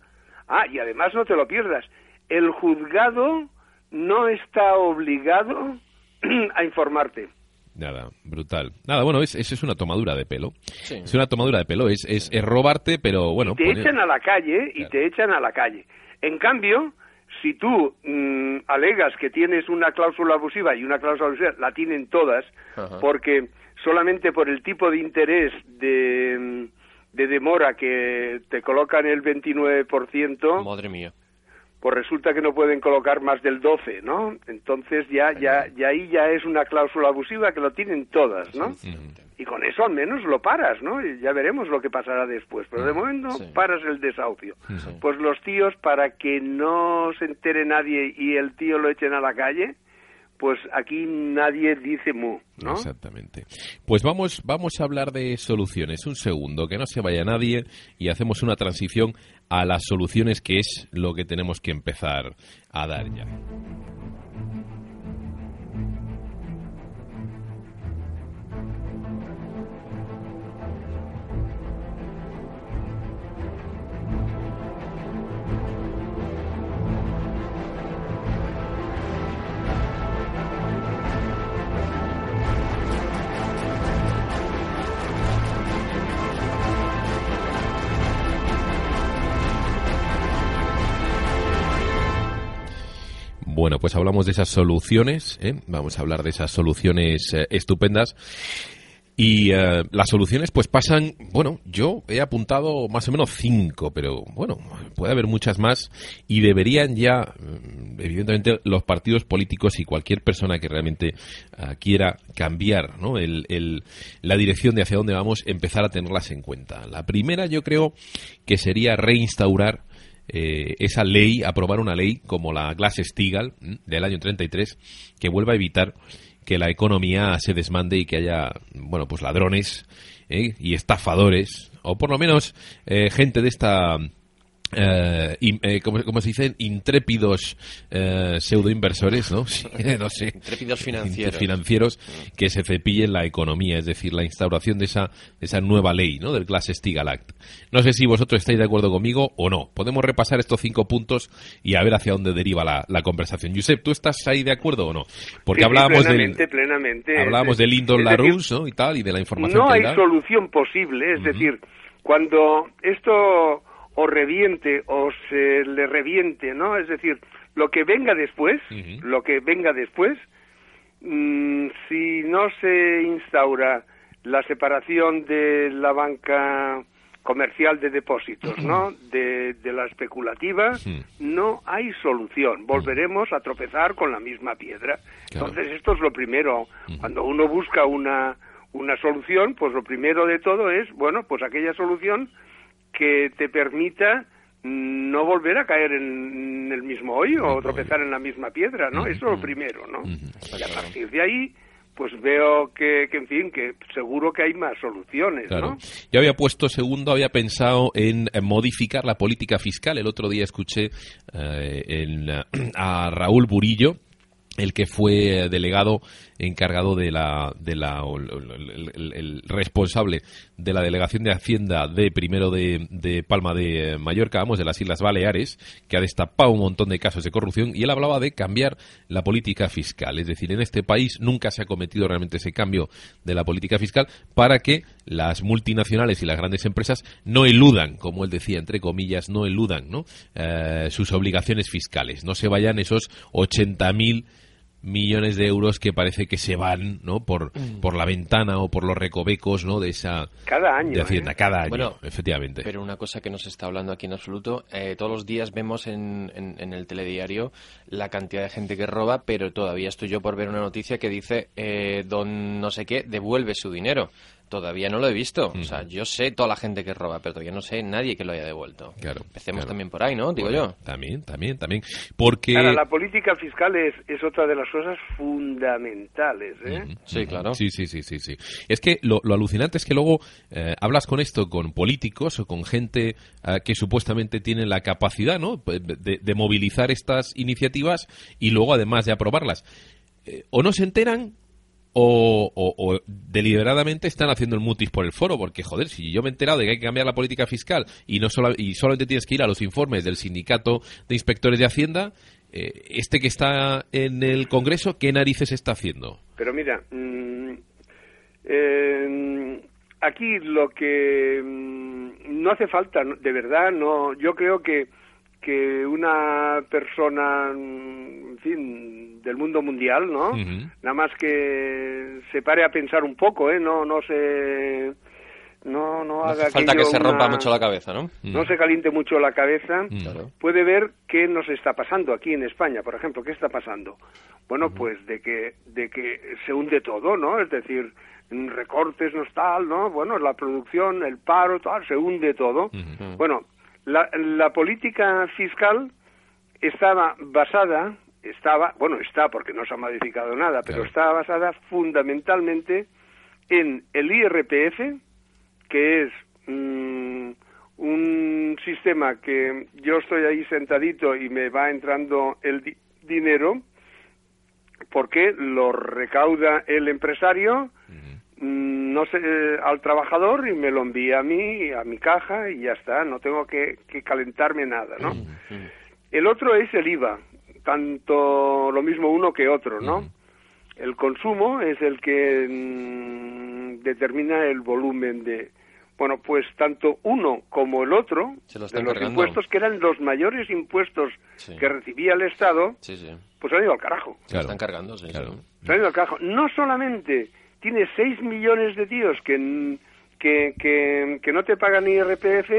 ah, y además no te lo pierdas, el juzgado no está obligado a informarte. Nada, brutal. Nada, bueno, es, es, es una tomadura de pelo. Sí. Es una tomadura de pelo, es, es, es robarte, pero bueno. te poner- echan a la calle y Claro. te echan a la calle. En cambio, si tú mm, alegas que tienes una cláusula abusiva y una cláusula abusiva, la tienen todas, Ajá. porque solamente por el tipo de interés de, de demora que te colocan el 29%, Madre mía. Pues resulta que no pueden colocar más del 12, ¿no? Entonces ya, ya, ya ahí ya es una cláusula abusiva que lo tienen todas, ¿no? Y con eso al menos lo paras, ¿no? Y ya veremos lo que pasará después. Pero de momento Sí. paras el desahucio. Sí. Pues los tíos, para que no se entere nadie y el tío lo echen a la calle, pues aquí nadie dice mu, ¿no? Exactamente. Pues vamos, vamos a hablar de soluciones. Un segundo, que no se vaya nadie y hacemos una transición a las soluciones, que es lo que tenemos que empezar a dar ya. Bueno, pues hablamos de esas soluciones, ¿eh? vamos a hablar de esas soluciones eh, estupendas. Y eh, las soluciones pues pasan, bueno, yo he apuntado más o menos cinco, pero bueno, puede haber muchas más y deberían ya, mm, evidentemente, los partidos políticos y cualquier persona que realmente ah, quiera cambiar ¿no? el, el- la dirección de hacia dónde vamos, empezar a tenerlas en cuenta. La primera yo creo que sería reinstaurar eh, esa ley, aprobar una ley como la Glass-Steagall del año 33 que vuelva a evitar que la economía se desmande y que haya, bueno, pues ladrones ¿eh? y estafadores, o por lo menos eh, gente de esta, eh, in- eh, como, como se dicen, intrépidos eh, pseudoinversores, ¿no? Sí, no sé. Intrépidos financieros. financieros que se cepillen la economía, es decir, la instauración de esa, de esa nueva ley, ¿no? Del Glass-Steagall Act. No sé si vosotros estáis de acuerdo conmigo o no. Podemos repasar estos cinco puntos y a ver hacia dónde deriva la, la conversación. Josep, ¿tú estás ahí de acuerdo o no? Porque Sí, hablábamos del, plenamente, plenamente. hablábamos Es del decir, Lyndon LaRouche, ¿no? Y tal, y de la información no que hay da. solución posible, es decir, cuando esto o reviente o se le reviente, ¿no? Es decir, lo que venga después, lo que venga después, mm, si no se instaura la separación de la banca comercial de depósitos, ¿no? De, de la especulativa, no hay solución. Volveremos a tropezar con la misma piedra. Claro. Entonces, esto es lo primero. Cuando uno busca una, una solución, pues lo primero de todo es, bueno, pues aquella solución que te permita no volver a caer en el mismo hoyo o tropezar en la misma piedra, ¿no? Eso es lo primero, ¿no? Y a partir de ahí, pues veo que, que, en fin, que seguro que hay más soluciones, Claro. ¿no? Yo había puesto segundo, había pensado en modificar la política fiscal. El otro día escuché eh, en, eh, a Raúl Burillo, el que fue eh, delegado encargado de la, de la el, responsable de la delegación de Hacienda de primero de, de Palma de eh, Mallorca, vamos, de las Islas Baleares, que ha destapado un montón de casos de corrupción y él hablaba de cambiar la política fiscal. Es decir, en este país nunca se ha cometido realmente ese cambio de la política fiscal para que las multinacionales y las grandes empresas no eludan, como él decía, entre comillas, no eludan ¿no? Eh, sus obligaciones fiscales, no se vayan esos 80.000 millones de euros que parece que se van no por por la ventana o por los recovecos no de esa Cada año, de hacienda ¿eh? cada año Bueno, efectivamente Pero una cosa que no se está hablando aquí en absoluto, eh, todos los días vemos en, en- en el telediario la cantidad de gente que roba, pero todavía estoy yo por ver una noticia que dice eh, don no sé qué devuelve su dinero. Todavía no lo he visto. O sea, yo sé toda la gente que roba, pero todavía no sé nadie que lo haya devuelto. Claro, Empecemos claro. también por ahí, ¿no? Digo Bueno, yo. también también también porque Ahora, la política fiscal es, es otra de las cosas fundamentales, ¿eh? Sí, claro. Sí, sí, sí, sí, sí. Es que lo, lo alucinante es que luego eh, hablas con esto con políticos o con gente eh, que supuestamente tiene la capacidad, ¿no? De, de movilizar estas iniciativas y luego además de aprobarlas. Eh, o no se enteran o, deliberadamente están haciendo el mutis por el foro, porque joder, si yo me he enterado de que hay que cambiar la política fiscal y no solo, y solamente tienes que ir a los informes del sindicato de inspectores de Hacienda, eh, este que está en el Congreso, ¿qué narices está haciendo? Pero mira, eh, aquí lo que mm, no hace falta, de verdad, no, yo creo que que una persona, en fin, del mundo mundial, ¿no? Nada más que se pare a pensar un poco, ¿eh? No, no se, no, no No haga hace falta que se rompa una- mucho la cabeza, ¿no? no se caliente mucho la cabeza. Claro. puede ver qué nos está pasando aquí en España, por ejemplo, qué está pasando. Bueno, pues de que de que se hunde todo, ¿no? Es decir, recortes no tal, ¿no? Bueno, la producción, el paro, tal, se hunde todo. Bueno, la, la política fiscal estaba basada, estaba, bueno, está porque no se ha modificado nada, pero Claro. estaba basada fundamentalmente en el IRPF, que es mm, un sistema que yo estoy ahí sentadito y me va entrando el di- dinero porque lo recauda el empresario no sé al trabajador y me lo envía a mí a mi caja y ya está no tengo que, que calentarme nada no el otro es el IVA tanto lo mismo uno que otro no el consumo es el que mm, determina el volumen de bueno pues tanto uno como el otro Se lo de los cargando. impuestos que eran los mayores impuestos Sí. que recibía el Estado Sí, sí. pues han ido al carajo Se lo están cargando, sí, Claro. sí. se han ido al carajo no solamente tienes 6 millones de tíos que, n- que, que, que no te pagan ni IRPF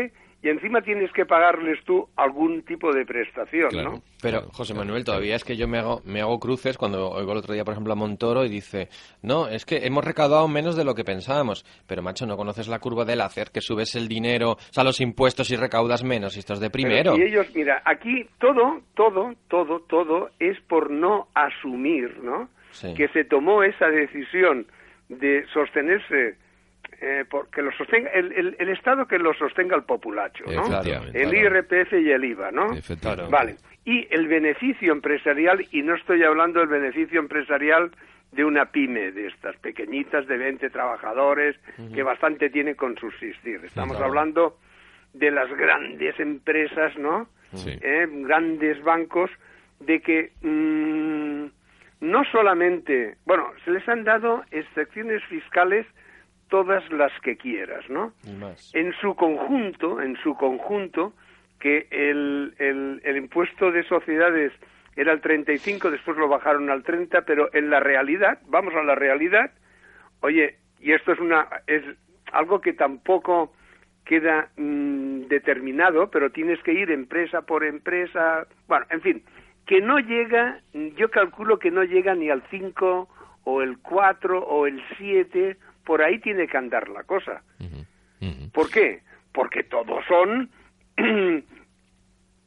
y encima tienes que pagarles tú algún tipo de prestación, Claro. ¿no? Pero, José Manuel, todavía es que yo me hago, me hago cruces cuando oigo el otro día, por ejemplo, a Montoro y dice, no, es que hemos recaudado menos de lo que pensábamos. Pero, macho, ¿no conoces la curva del hacer? Que subes el dinero, o sea, los impuestos y recaudas menos, y estás de primero. Pero si ellos, mira, aquí todo, todo, todo, todo es por no asumir, ¿no? Sí. Que se tomó esa decisión de sostenerse, eh, por- que lo sostenga, el, el- el Estado que lo sostenga el populacho, ¿no? El. IRPF y el IVA, ¿no? Efectivamente. Vale. Y el beneficio empresarial, y no estoy hablando del beneficio empresarial de una pyme, de estas pequeñitas de 20 trabajadores, que bastante tienen con subsistir. Estamos Claro. hablando de las grandes empresas, ¿no? Sí. Eh, grandes bancos, de que mm, no solamente, bueno, se les han dado excepciones fiscales todas las que quieras, ¿no? Más. En su conjunto, en su conjunto, que el, el, el impuesto de sociedades era el 35, después lo bajaron al 30, pero en la realidad, vamos a la realidad, oye, y esto es una es algo que tampoco queda mm, determinado, pero tienes que ir empresa por empresa, bueno, en fin, que no llega, yo calculo que no llega ni al 5 o el 4 o el 7, por ahí tiene que andar la cosa. ¿Por qué? Porque todos son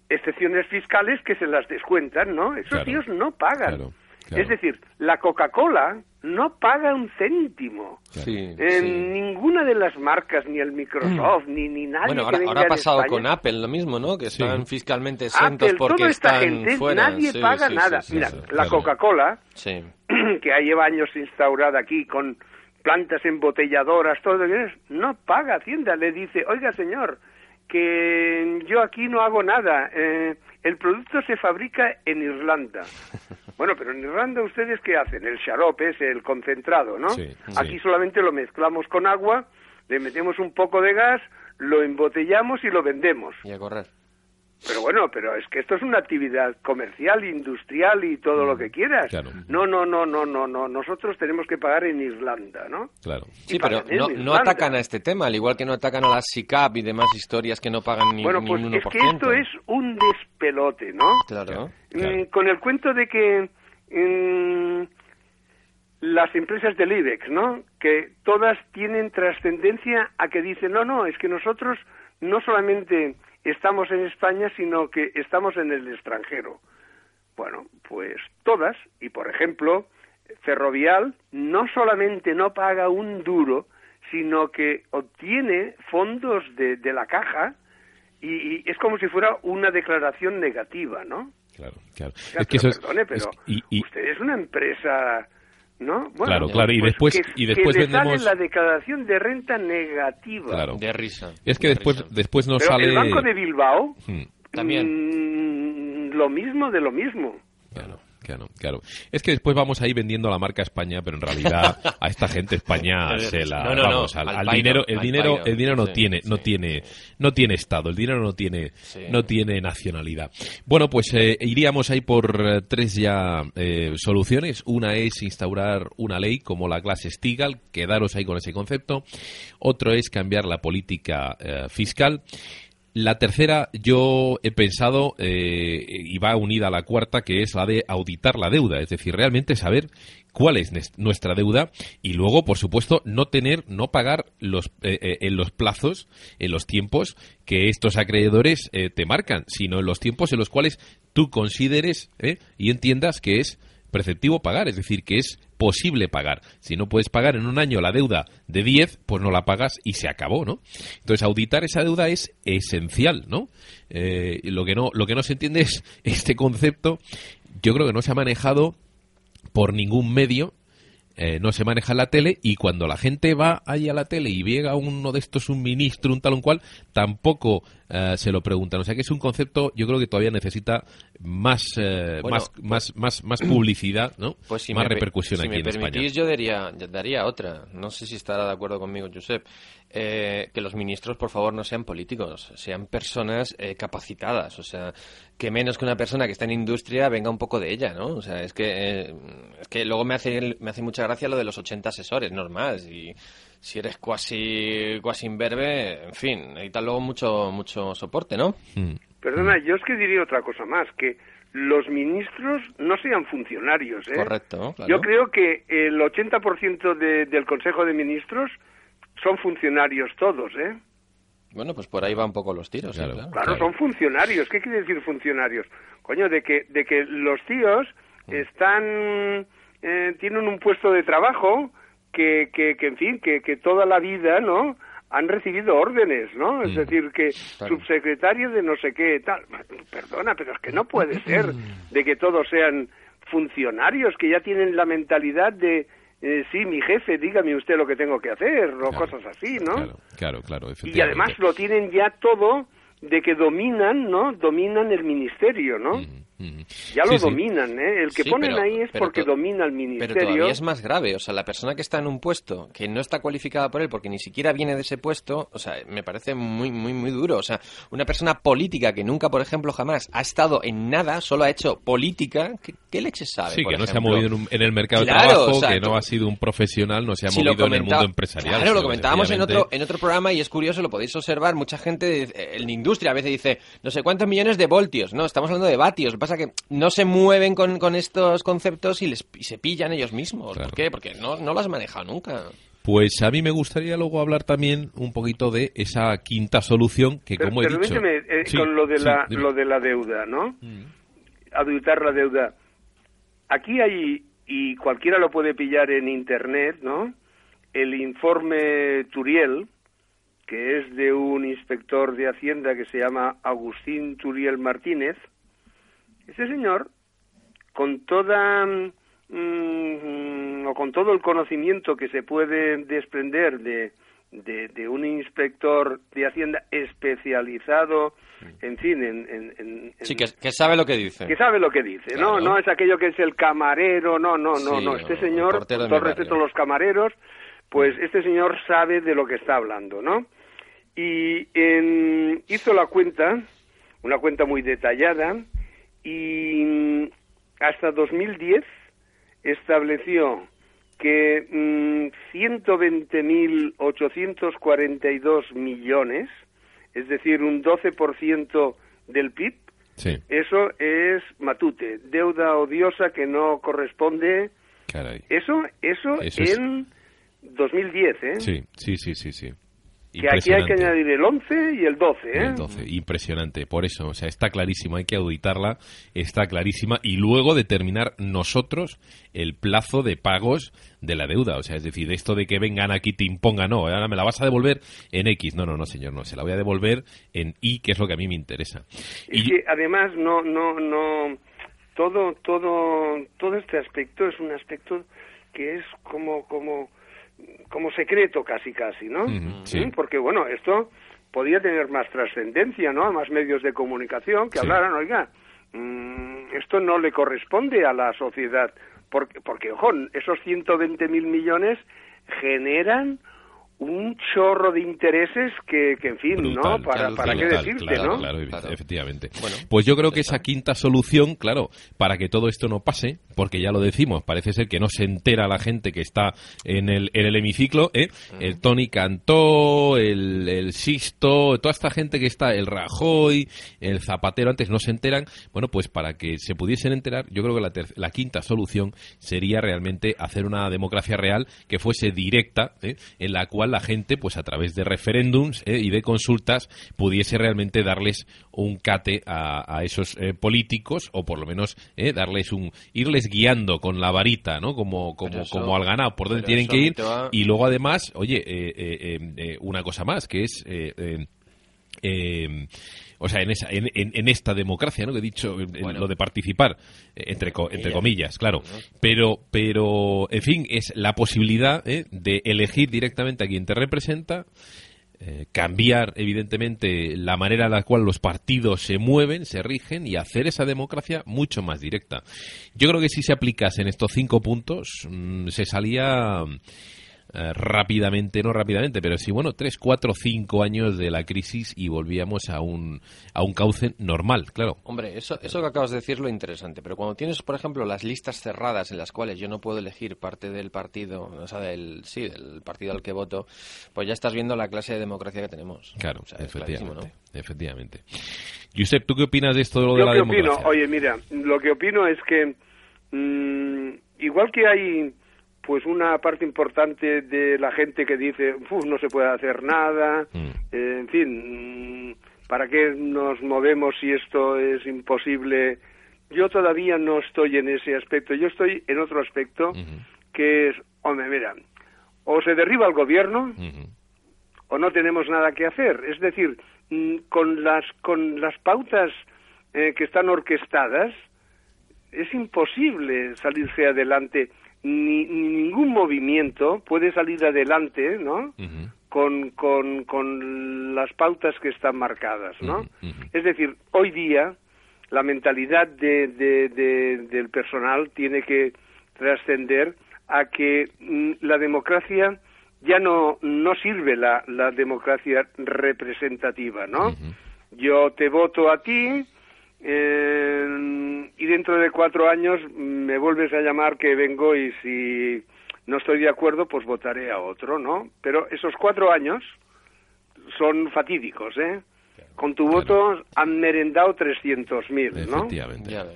excepciones fiscales que se las descuentan, ¿no? Esos Claro. tíos no pagan. Claro, claro. Es decir, la Coca-Cola no paga un céntimo. Sí, En sí. ninguna de las marcas, ni el Microsoft, ni, ni nadie Bueno, que ahora, venga ahora ha pasado España. con Apple lo mismo, ¿no? Que Sí. están fiscalmente exentos Apple, porque toda esta están gente, fuera. nadie Sí, paga sí, nada. sí, sí, Mira, sí. la claro. Coca-Cola, Sí. que ya lleva años instaurada aquí con plantas embotelladoras, todo lo que es, no paga Hacienda. Le dice, oiga señor, que yo aquí no hago nada. eh, el producto se fabrica en Irlanda. Bueno, pero en Irlanda ustedes qué hacen? El xarope es el concentrado, ¿no? Sí, sí. Aquí solamente lo mezclamos con agua, le metemos un poco de gas, lo embotellamos y lo vendemos. Y a correr. Pero bueno, pero es que esto es una actividad comercial, industrial y todo lo que quieras. Claro. No, no, no, no, no, no. Nosotros tenemos que pagar en Irlanda, ¿no? Claro. Sí, pero no, no atacan a este tema, al igual que no atacan a las SICAP y demás historias que no pagan ni, Bueno, ni pues es 1%. que esto es un despelote, ¿no? Claro. Claro. Mm, con el cuento de que mm, las empresas del IBEX, ¿no? Que todas tienen trascendencia a que dicen, no, no, es que nosotros no solamente estamos en España, sino que estamos en el extranjero. Bueno, pues todas, y por ejemplo, Ferrovial no solamente no paga un duro, sino que obtiene fondos de, de la caja y, y es como si fuera una declaración negativa, ¿no? Claro, claro. Oiga, Es que pero eso es- perdone, pero que- y- y- usted es una empresa, ¿no? Bueno, Claro, claro, y pues después- que- y después que le vendemos- sale la declaración de renta negativa. Claro. De risa. es que de después, risa. después nos Pero sale... el Banco de Bilbao Hmm, También. mm, lo mismo de lo mismo. Claro, claro, claro. Es que después vamos ahí vendiendo la marca España, pero en realidad a esta gente España se la No, no, no, vamos al, al al pairo, dinero, el al dinero, pairo. el dinero no Sí, tiene, no sí, tiene, no tiene estado, el dinero no tiene, no tiene nacionalidad. Bueno, pues eh, iríamos ahí por eh, tres ya eh, soluciones. Una es instaurar una ley como la clase Stigal, quedaros ahí con ese concepto. Otro es cambiar la política eh, fiscal. La tercera, yo he pensado, eh, y va unida a la cuarta, que es la de auditar la deuda, es decir, realmente saber cuál es nuestra deuda y luego, por supuesto, no tener, no pagar los, eh, eh, en los plazos, en los tiempos que estos acreedores eh, te marcan, sino en los tiempos en los cuales tú consideres y entiendas que es preceptivo pagar, es decir, que es posible pagar. Si no puedes pagar en un año la deuda de 10, pues no la pagas y se acabó, ¿no? Entonces, auditar esa deuda es esencial, ¿no? Eh, lo, que no lo que no se entiende es este concepto, yo creo que no se ha manejado por ningún medio, eh, no se maneja la tele y cuando la gente va ahí a la tele y llega uno de estos, un ministro, un tal un cual, tampoco eh, se lo preguntan. O sea que es un concepto, yo creo que todavía necesita más, eh, Bueno, más, más, más, más publicidad, ¿no? Pues si más me, per- repercusión si aquí me en España. permitís, yo daría, yo daría otra. No sé si estará de acuerdo conmigo, Josep. Eh, que los ministros, por favor, no sean políticos, sean personas eh, capacitadas. O sea, que menos que una persona que está en industria venga un poco de ella, ¿no? O sea, es que, eh, es que luego me hace, me hace mucha gracia lo de los 80 asesores, normal. Si, si eres cuasi, cuasi imberbe, en fin, necesitas luego mucho, mucho soporte, ¿no? Mm. Perdona, yo es que diría otra cosa más, que los ministros no sean funcionarios, ¿eh? Correcto, claro. Yo creo que el 80% de, del Consejo de Ministros son funcionarios todos, ¿eh? Bueno, pues por ahí van un poco los tiros, Claro. claro. Claro, son funcionarios. ¿Qué quiere decir funcionarios? Coño, de que, de que los tíos están, eh, tienen un puesto de trabajo que, que, que en fin, que, que toda la vida, ¿no? Han recibido órdenes, ¿no? Es decir, que Claro. subsecretario de no sé qué, tal. Perdona, pero es que no puede ser de que todos sean funcionarios, que ya tienen la mentalidad de, eh, sí, mi jefe, dígame usted lo que tengo que hacer, o Claro. cosas así, ¿no? Claro, claro, claro. Y además lo tienen ya todo de que dominan, ¿no? Dominan el ministerio, ¿no? Mm, mm. Ya Sí, lo sí. dominan, ¿eh? El que Sí, ponen pero- ahí es pero porque domina el Pero ministerio. todavía es más grave, o sea, la persona que está en un puesto que no está cualificada por él porque ni siquiera viene de ese puesto, o sea, me parece muy, muy, muy duro. O sea, una persona política que nunca, por ejemplo, jamás ha estado en nada, solo ha hecho política, ¿qué, qué leches sabe? Sí, por que no se ha ejemplo? movido en, un- en el mercado Claro, de trabajo, o sea, que no tú- ha sido un profesional, no se ha Si movido en el mundo empresarial. Claro, lo comentábamos en otro, en otro programa y es curioso, lo podéis observar, mucha gente eh, en la industria a veces dice, no sé cuántos millones de voltios, no, estamos hablando de vatios, lo que pasa que no se mueven con, con estos conceptos y, les, y se pillan ellos mismos. Claro. ¿Por qué? Porque no, no lo has manejado nunca. Pues a mí me gustaría luego hablar también un poquito de esa quinta solución que, Pero- como he dicho... eh, Sí, con lo de, sí, la, dime. lo de la deuda, ¿no? Mm. Auditar la deuda. Aquí hay, y cualquiera lo puede pillar en Internet, ¿no? El informe Turiel, que es de un inspector de Hacienda que se llama Agustín Turiel Martínez. Ese señor, con toda mm, o con todo el conocimiento que se puede desprender de, de, de un inspector de Hacienda especializado, en fin, en, en- en- Sí, que, que sabe lo que dice. que sabe lo que dice, ¿no? Claro. No es aquello que es el camarero, no, no, no, Sí, no. Este señor, con todo respeto a los camareros, pues este señor sabe de lo que está hablando, ¿no? Y en- hizo la cuenta, una cuenta muy detallada, y mm, hasta 2010 estableció que mm, 120.842 millones, es decir, un 12% del PIB, Sí, eso es matute, deuda odiosa que no corresponde. caray. Eso, eso, Eso es- en 2010, ¿eh? Sí, sí, sí, sí, sí. Que aquí hay que añadir el 11 y el 12, ¿eh? El 12, impresionante. Por eso, o sea, está clarísimo, hay que auditarla, está clarísima y luego determinar nosotros el plazo de pagos de la deuda. O sea, es decir, esto de que vengan aquí te impongan, no, ahora me la vas a devolver en X. No, no, no, señor, no, se la voy a devolver en Y, que es lo que a mí me interesa. Es Y que además no, no, no, todo, todo, todo este aspecto es un aspecto que es como, como, como secreto casi, casi, ¿no? Porque bueno, esto podía tener más trascendencia, ¿no? A más medios de comunicación que Sí. hablaran, oiga, mm, esto no le corresponde a la sociedad, porque, porque ojo, esos 120 mil millones generan un chorro de intereses que, que en fin, Brutal, ¿no? Para, claro, para qué brutal, decirte, claro, ¿no? Claro, Claro. efectivamente. Bueno, pues yo creo que esa quinta solución, claro, para que todo esto no pase, porque ya lo decimos, parece ser que no se entera la gente que está en el, en el hemiciclo, ¿eh? el Tony Cantó, el, el Sisto, toda esta gente que está, el Rajoy, el Zapatero, antes no se enteran. Bueno, pues para que se pudiesen enterar, yo creo que la, ter- la quinta solución sería realmente hacer una democracia real que fuese directa, ¿eh? en la cual la gente, pues a través de referéndums ¿eh? y de consultas, pudiese realmente darles un cate a, a esos eh, políticos, o por lo menos ¿eh? darles un, irles guiando con la varita, ¿no? Como, como, eso- como al ganado, por donde pero tienen que ir. Y luego además, oye, una cosa más, que es... eh, o sea, en, esa, en, en- esta democracia, ¿no? Que he dicho, en- en Bueno. lo de participar, eh, entre, co- entre Comillas. comillas, claro. Pero, pero, en fin, es la posibilidad ¿eh? de elegir directamente a quien te representa, eh, cambiar, evidentemente, la manera en la cual los partidos se mueven, se rigen y hacer esa democracia mucho más directa. Yo creo que si se aplicasen estos cinco puntos, mm, se salía eh, rápidamente, no rápidamente, pero sí, bueno, tres, cuatro, cinco años de la crisis y volvíamos a un, a un cauce normal, claro. Hombre, eso, eso que acabas de decir es lo interesante, pero cuando tienes, por ejemplo, las listas cerradas en las cuales yo no puedo elegir parte del partido, o sea, del, sí, del partido al que voto, pues ya estás viendo la clase de democracia que tenemos. Claro, O sea, efectivamente, ¿no? efectivamente. Josep, ¿tú qué opinas de esto de lo de la opino, democracia? oye, mira, lo que opino es que mm, igual que hay pues una parte importante de la gente que dice, "Uf, no se puede hacer nada, Mm. eh, en fin, mm, ¿para qué nos movemos si esto es imposible? Yo todavía no estoy en ese aspecto, yo estoy en otro aspecto que es, hombre, mira, o se derriba el gobierno o no tenemos nada que hacer. Es decir, mm, con las, con las pautas eh, que están orquestadas, es imposible salirse adelante. Ni, ni ningún movimiento puede salir adelante, ¿no? Con, con, con las pautas que están marcadas, ¿no? Es decir, hoy día la mentalidad de, de- de- del personal tiene que trascender a que mm, la democracia ya no, no sirve la, la democracia representativa, ¿no? Yo te voto a ti eh, y dentro de cuatro años me vuelves a llamar que vengo y si no estoy de acuerdo, pues votaré a otro, ¿no? Pero esos cuatro años son fatídicos, ¿eh? Con tu voto han merendado 300.000, ¿no?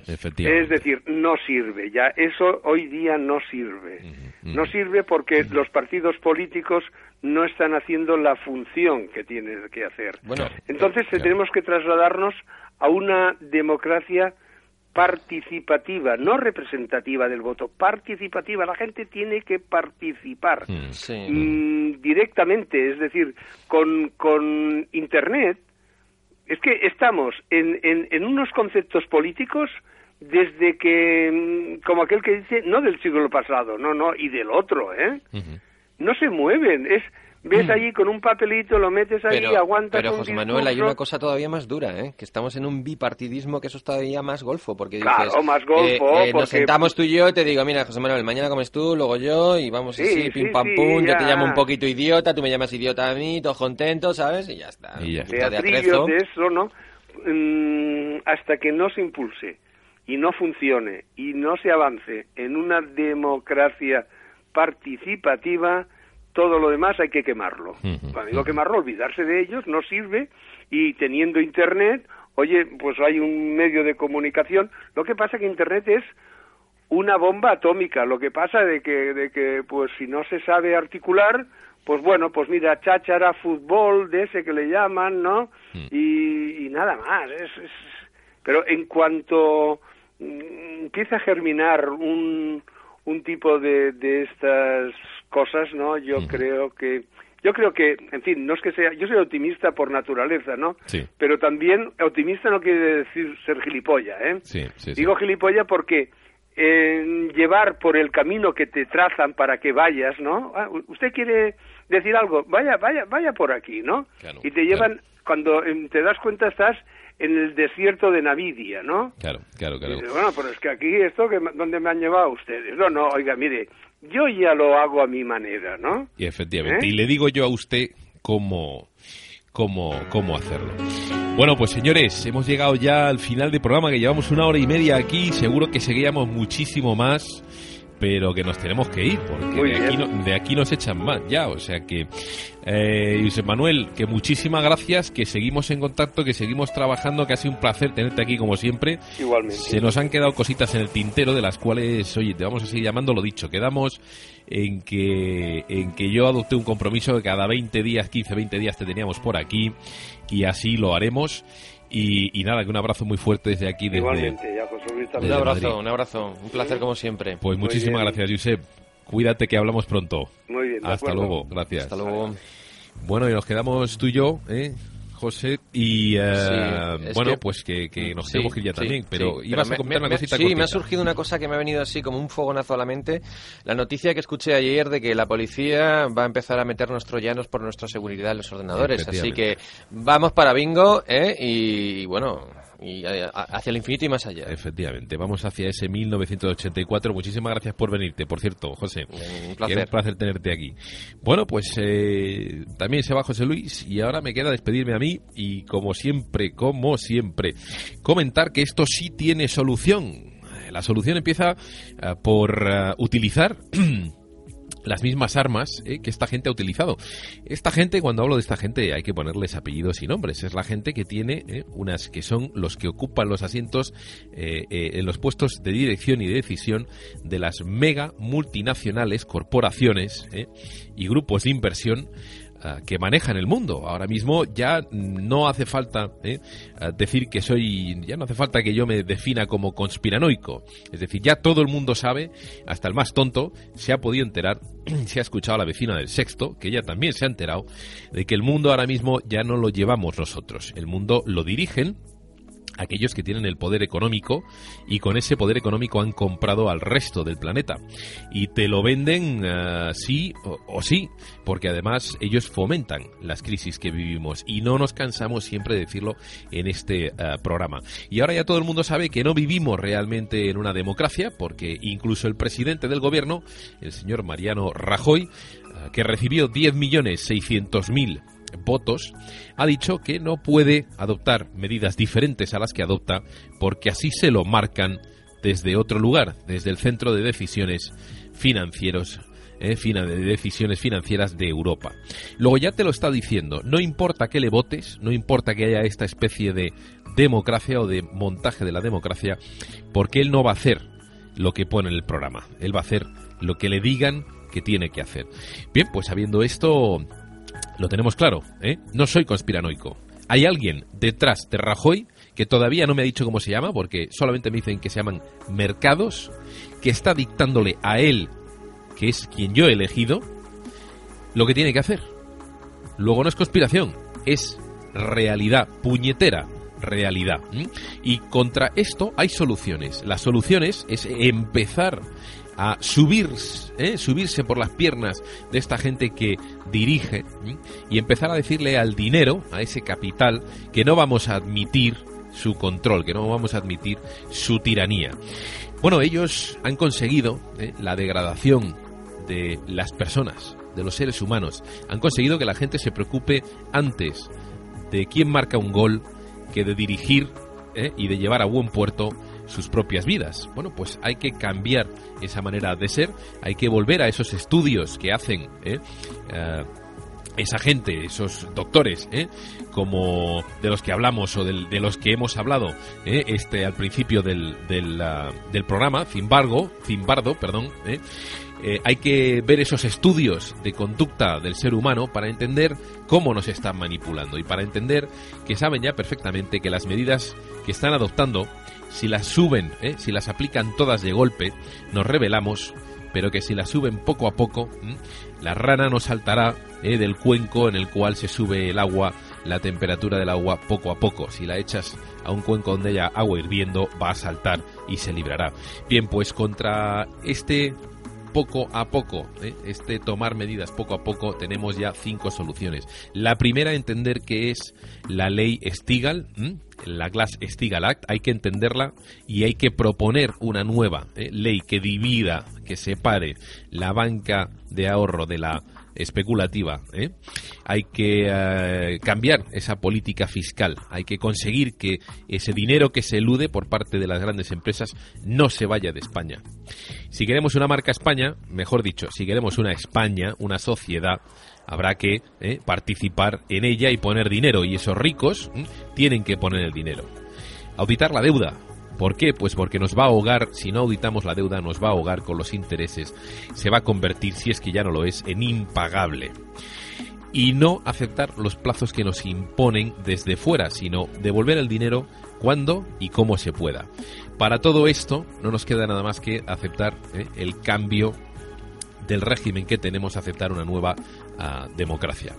Efectivamente. Es decir, no sirve ya. Eso hoy día no sirve. No sirve porque los partidos políticos no están haciendo la función que tienen que hacer. Bueno, Entonces claro. tenemos que trasladarnos a una democracia participativa, no representativa del voto, participativa. La gente tiene que participar Mm. sí. mm, directamente, es decir, con, con Internet, es que estamos en, en, en unos conceptos políticos desde que, mm, como aquel que dice, no del siglo pasado, no, no, y del otro, ¿eh? No se mueven, es, ves allí con un papelito, lo metes ahí, Pero, aguantas pero un José Manuel, hay una cosa todavía más dura, ¿eh? que estamos en un bipartidismo que eso es todavía más golfo, porque Claro, dices, más golfo, eh, eh, nos sentamos tú y yo y te digo, mira, José Manuel, mañana comes tú, luego yo, y vamos Sí, así, sí, pim pam sí, pum, yo ya. te llamo un poquito idiota, tú me llamas idiota a mí, todos contentos, ¿sabes? Y ya está. Y ya está. de de eso, ¿no? Mm, hasta que no se impulse y no funcione y no se avance en una democracia participativa, todo lo demás hay que quemarlo. Cuando digo quemarlo, olvidarse de ellos no sirve y teniendo Internet, oye, pues hay un medio de comunicación. Lo que pasa que Internet es una bomba atómica. Lo que pasa de que, de que, pues si no se sabe articular, pues bueno, pues mira, cháchara, fútbol, de ese que le llaman, ¿no? Mm. Y, y nada más. Es, es- Pero en cuanto mm, empieza a germinar un, un tipo de, de estas cosas, ¿no? Yo creo que yo creo que, en fin, no es que sea, yo soy optimista por naturaleza, ¿no? Sí. Pero también optimista no quiere decir ser gilipollas, ¿eh? Sí, sí. Digo gilipollas porque eh, llevar por el camino que te trazan para que vayas, ¿no? Ah, usted quiere decir algo, vaya, vaya, vaya por aquí, ¿no? Claro, y te llevan, cuando em, te das cuenta estás en el desierto de Navidia, ¿no? Claro, claro, claro. dices, bueno, pero es que aquí esto, que, ¿dónde me han llevado ustedes? No, no, oiga, mire, yo ya lo hago a mi manera, ¿no? Y efectivamente. Y le digo yo a usted cómo, cómo, cómo hacerlo. Bueno, pues señores, hemos llegado ya al final del programa, que llevamos una hora y media aquí. Seguro que seguíamos muchísimo más, pero que nos tenemos que ir, porque Muy de aquí, bien. no- de aquí nos echan más ya. O sea que, eh, José Manuel, que muchísimas gracias, que seguimos en contacto, que seguimos trabajando, que ha sido un placer tenerte aquí como siempre. Igualmente. Se nos han quedado cositas en el tintero de las cuales, oye, te vamos a seguir llamando, lo dicho, quedamos en que, en que yo adopté un compromiso de cada 20 días, 15, 20 días te teníamos por aquí y así lo haremos. Y, y nada, que un abrazo muy fuerte desde aquí, desde... Igualmente, ya José Luis Un también. Abrazo, Madrid. un abrazo, un placer como siempre. Pues Muy muchísimas bien. gracias, Josep. Cuídate que hablamos pronto. Muy bien, de Hasta acuerdo. luego, gracias. Hasta luego. Bueno, y nos quedamos tú y yo, ¿eh? José, y Sí, es bueno, que- pues que, que nos Sí, tenemos que ir ya sí, también, pero sí. ibas me- a comentar me- una cosita Sí, me cortita. ha surgido una cosa que me ha venido así como un fogonazo a la mente. La noticia que escuché ayer de que la policía va a empezar a meternos troyanos por nuestra seguridad en los ordenadores. Así que vamos para bingo, ¿eh? Y, bueno, y hacia el infinito y más allá. Efectivamente, vamos hacia ese 1984. Muchísimas gracias por venirte, por cierto, José. Un placer. un placer tenerte aquí. Bueno, pues eh, también se va José Luis y ahora me queda despedirme a mí y como siempre, como siempre, comentar que esto sí tiene solución. La solución empieza eh, por eh, utilizar las mismas armas eh, que esta gente ha utilizado. Esta gente, cuando hablo de esta gente, hay que ponerles apellidos y nombres. Es la gente que tiene eh, unas que son los que ocupan los asientos eh, en los puestos de dirección y de decisión de las mega multinacionales, corporaciones y grupos de inversión que manejan el mundo. Ahora mismo ya no hace falta eh, ah, decir que soy, ya no hace falta que yo me defina como conspiranoico. Es decir, ya todo el mundo sabe, hasta el más tonto, se ha podido enterar, se ha escuchado a la vecina del sexto, que ella también se ha enterado, de que el mundo ahora mismo ya no lo llevamos nosotros. El mundo lo dirigen aquellos que tienen el poder económico y con ese poder económico han comprado al resto del planeta. Y te lo venden ah, sí o, sí porque además ellos fomentan las crisis que vivimos. Y no nos cansamos siempre de decirlo en este ah, programa. Y ahora ya todo el mundo sabe que no vivimos realmente en una democracia porque incluso el presidente del gobierno el señor Mariano Rajoy ah, que recibió 10.600.000 votos, ha dicho que no puede adoptar medidas diferentes a las que adopta porque así se lo marcan desde otro lugar, desde el Centro de Decisiones Financieros eh, de decisiones financieras de Europa. Luego ya te lo está diciendo, no importa que le votes, no importa que haya esta especie de democracia o de montaje de la democracia, porque él no va a hacer lo que pone en el programa, él va a hacer lo que le digan que tiene que hacer. Bien, pues sabiendo esto, lo tenemos claro, ¿eh? No soy conspiranoico. Hay alguien detrás de Rajoy que todavía no me ha dicho cómo se llama, porque solamente me dicen que se llaman mercados, que está dictándole a él, que es quien yo he elegido, lo que tiene que hacer. Luego no es conspiración, es realidad, puñetera realidad. Y contra esto hay soluciones. Las soluciones es empezar a subir, ¿eh? subirse por las piernas de esta gente que dirige y empezar a decirle al dinero, a ese capital, que no vamos a admitir su control, que no vamos a admitir su tiranía. Bueno, ellos han conseguido ¿eh? la degradación de las personas, de los seres humanos. Han conseguido que la gente se preocupe antes de quién marca un gol que de dirigir ¿eh? y de llevar a buen puerto sus propias vidas. Bueno, pues hay que cambiar esa manera de ser, hay que volver a esos estudios que hacen ¿eh? Eh, esa gente, esos doctores, ¿eh? como de los que hablamos o de, los que hemos hablado ¿eh? este al principio del, del, ah, del programa, Zimbargo, Zimbardo, perdón, hay que ver esos estudios de conducta del ser humano para entender cómo nos están manipulando y para entender que saben ya perfectamente que las medidas que están adoptando, si las suben, ¿eh? si las aplican todas de golpe, nos revelamos, pero que si las suben poco a poco, la rana nos saltará ¿eh? del cuenco en el cual se sube el agua, la temperatura del agua poco a poco. Si la echas a un cuenco donde haya agua hirviendo, va a saltar y se librará. Bien, pues contra este poco a poco, ¿eh? este tomar medidas poco a poco, tenemos ya cinco soluciones. La primera, entender que es la ley Stigal. La Glass-Steagall Act, hay que entenderla y hay que proponer una nueva ¿eh? ley que divida, que separe la banca de ahorro de la especulativa. ¿eh? Hay que eh, cambiar esa política fiscal. Hay que conseguir que ese dinero que se elude por parte de las grandes empresas no se vaya de España. Si queremos una marca España, mejor dicho, si queremos una España, una sociedad, habrá que ¿eh? participar en ella y poner dinero. Y esos ricos ¿m? tienen que poner el dinero. Auditar la deuda. ¿Por qué? Pues porque nos va a ahogar, si no auditamos la deuda, nos va a ahogar con los intereses. Se va a convertir, si es que ya no lo es, en impagable. Y no aceptar los plazos que nos imponen desde fuera, sino devolver el dinero cuando y cómo se pueda. Para todo esto, no nos queda nada más que aceptar ¿eh? el cambio del régimen que tenemos aceptar una nueva democracia.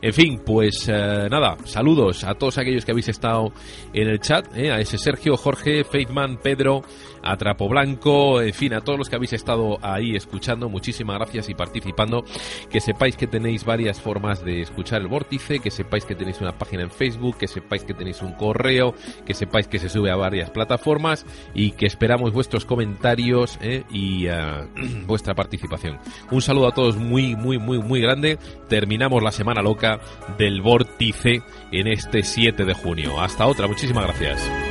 En fin, pues eh, nada, saludos a todos aquellos que habéis estado en el chat, eh, a ese Sergio, Jorge, Feitman, Pedro, a Trapo Blanco, en fin, a todos los que habéis estado ahí escuchando, muchísimas gracias y participando. Que sepáis que tenéis varias formas de escuchar el vórtice, que sepáis que tenéis una página en Facebook, que sepáis que tenéis un correo, que sepáis que se sube a varias plataformas y que esperamos vuestros comentarios eh, y ah, vuestra participación. Un saludo a todos muy, muy, muy, muy grande. Terminamos la semana loca del vórtice en este 7 de junio. Hasta otra, muchísimas gracias.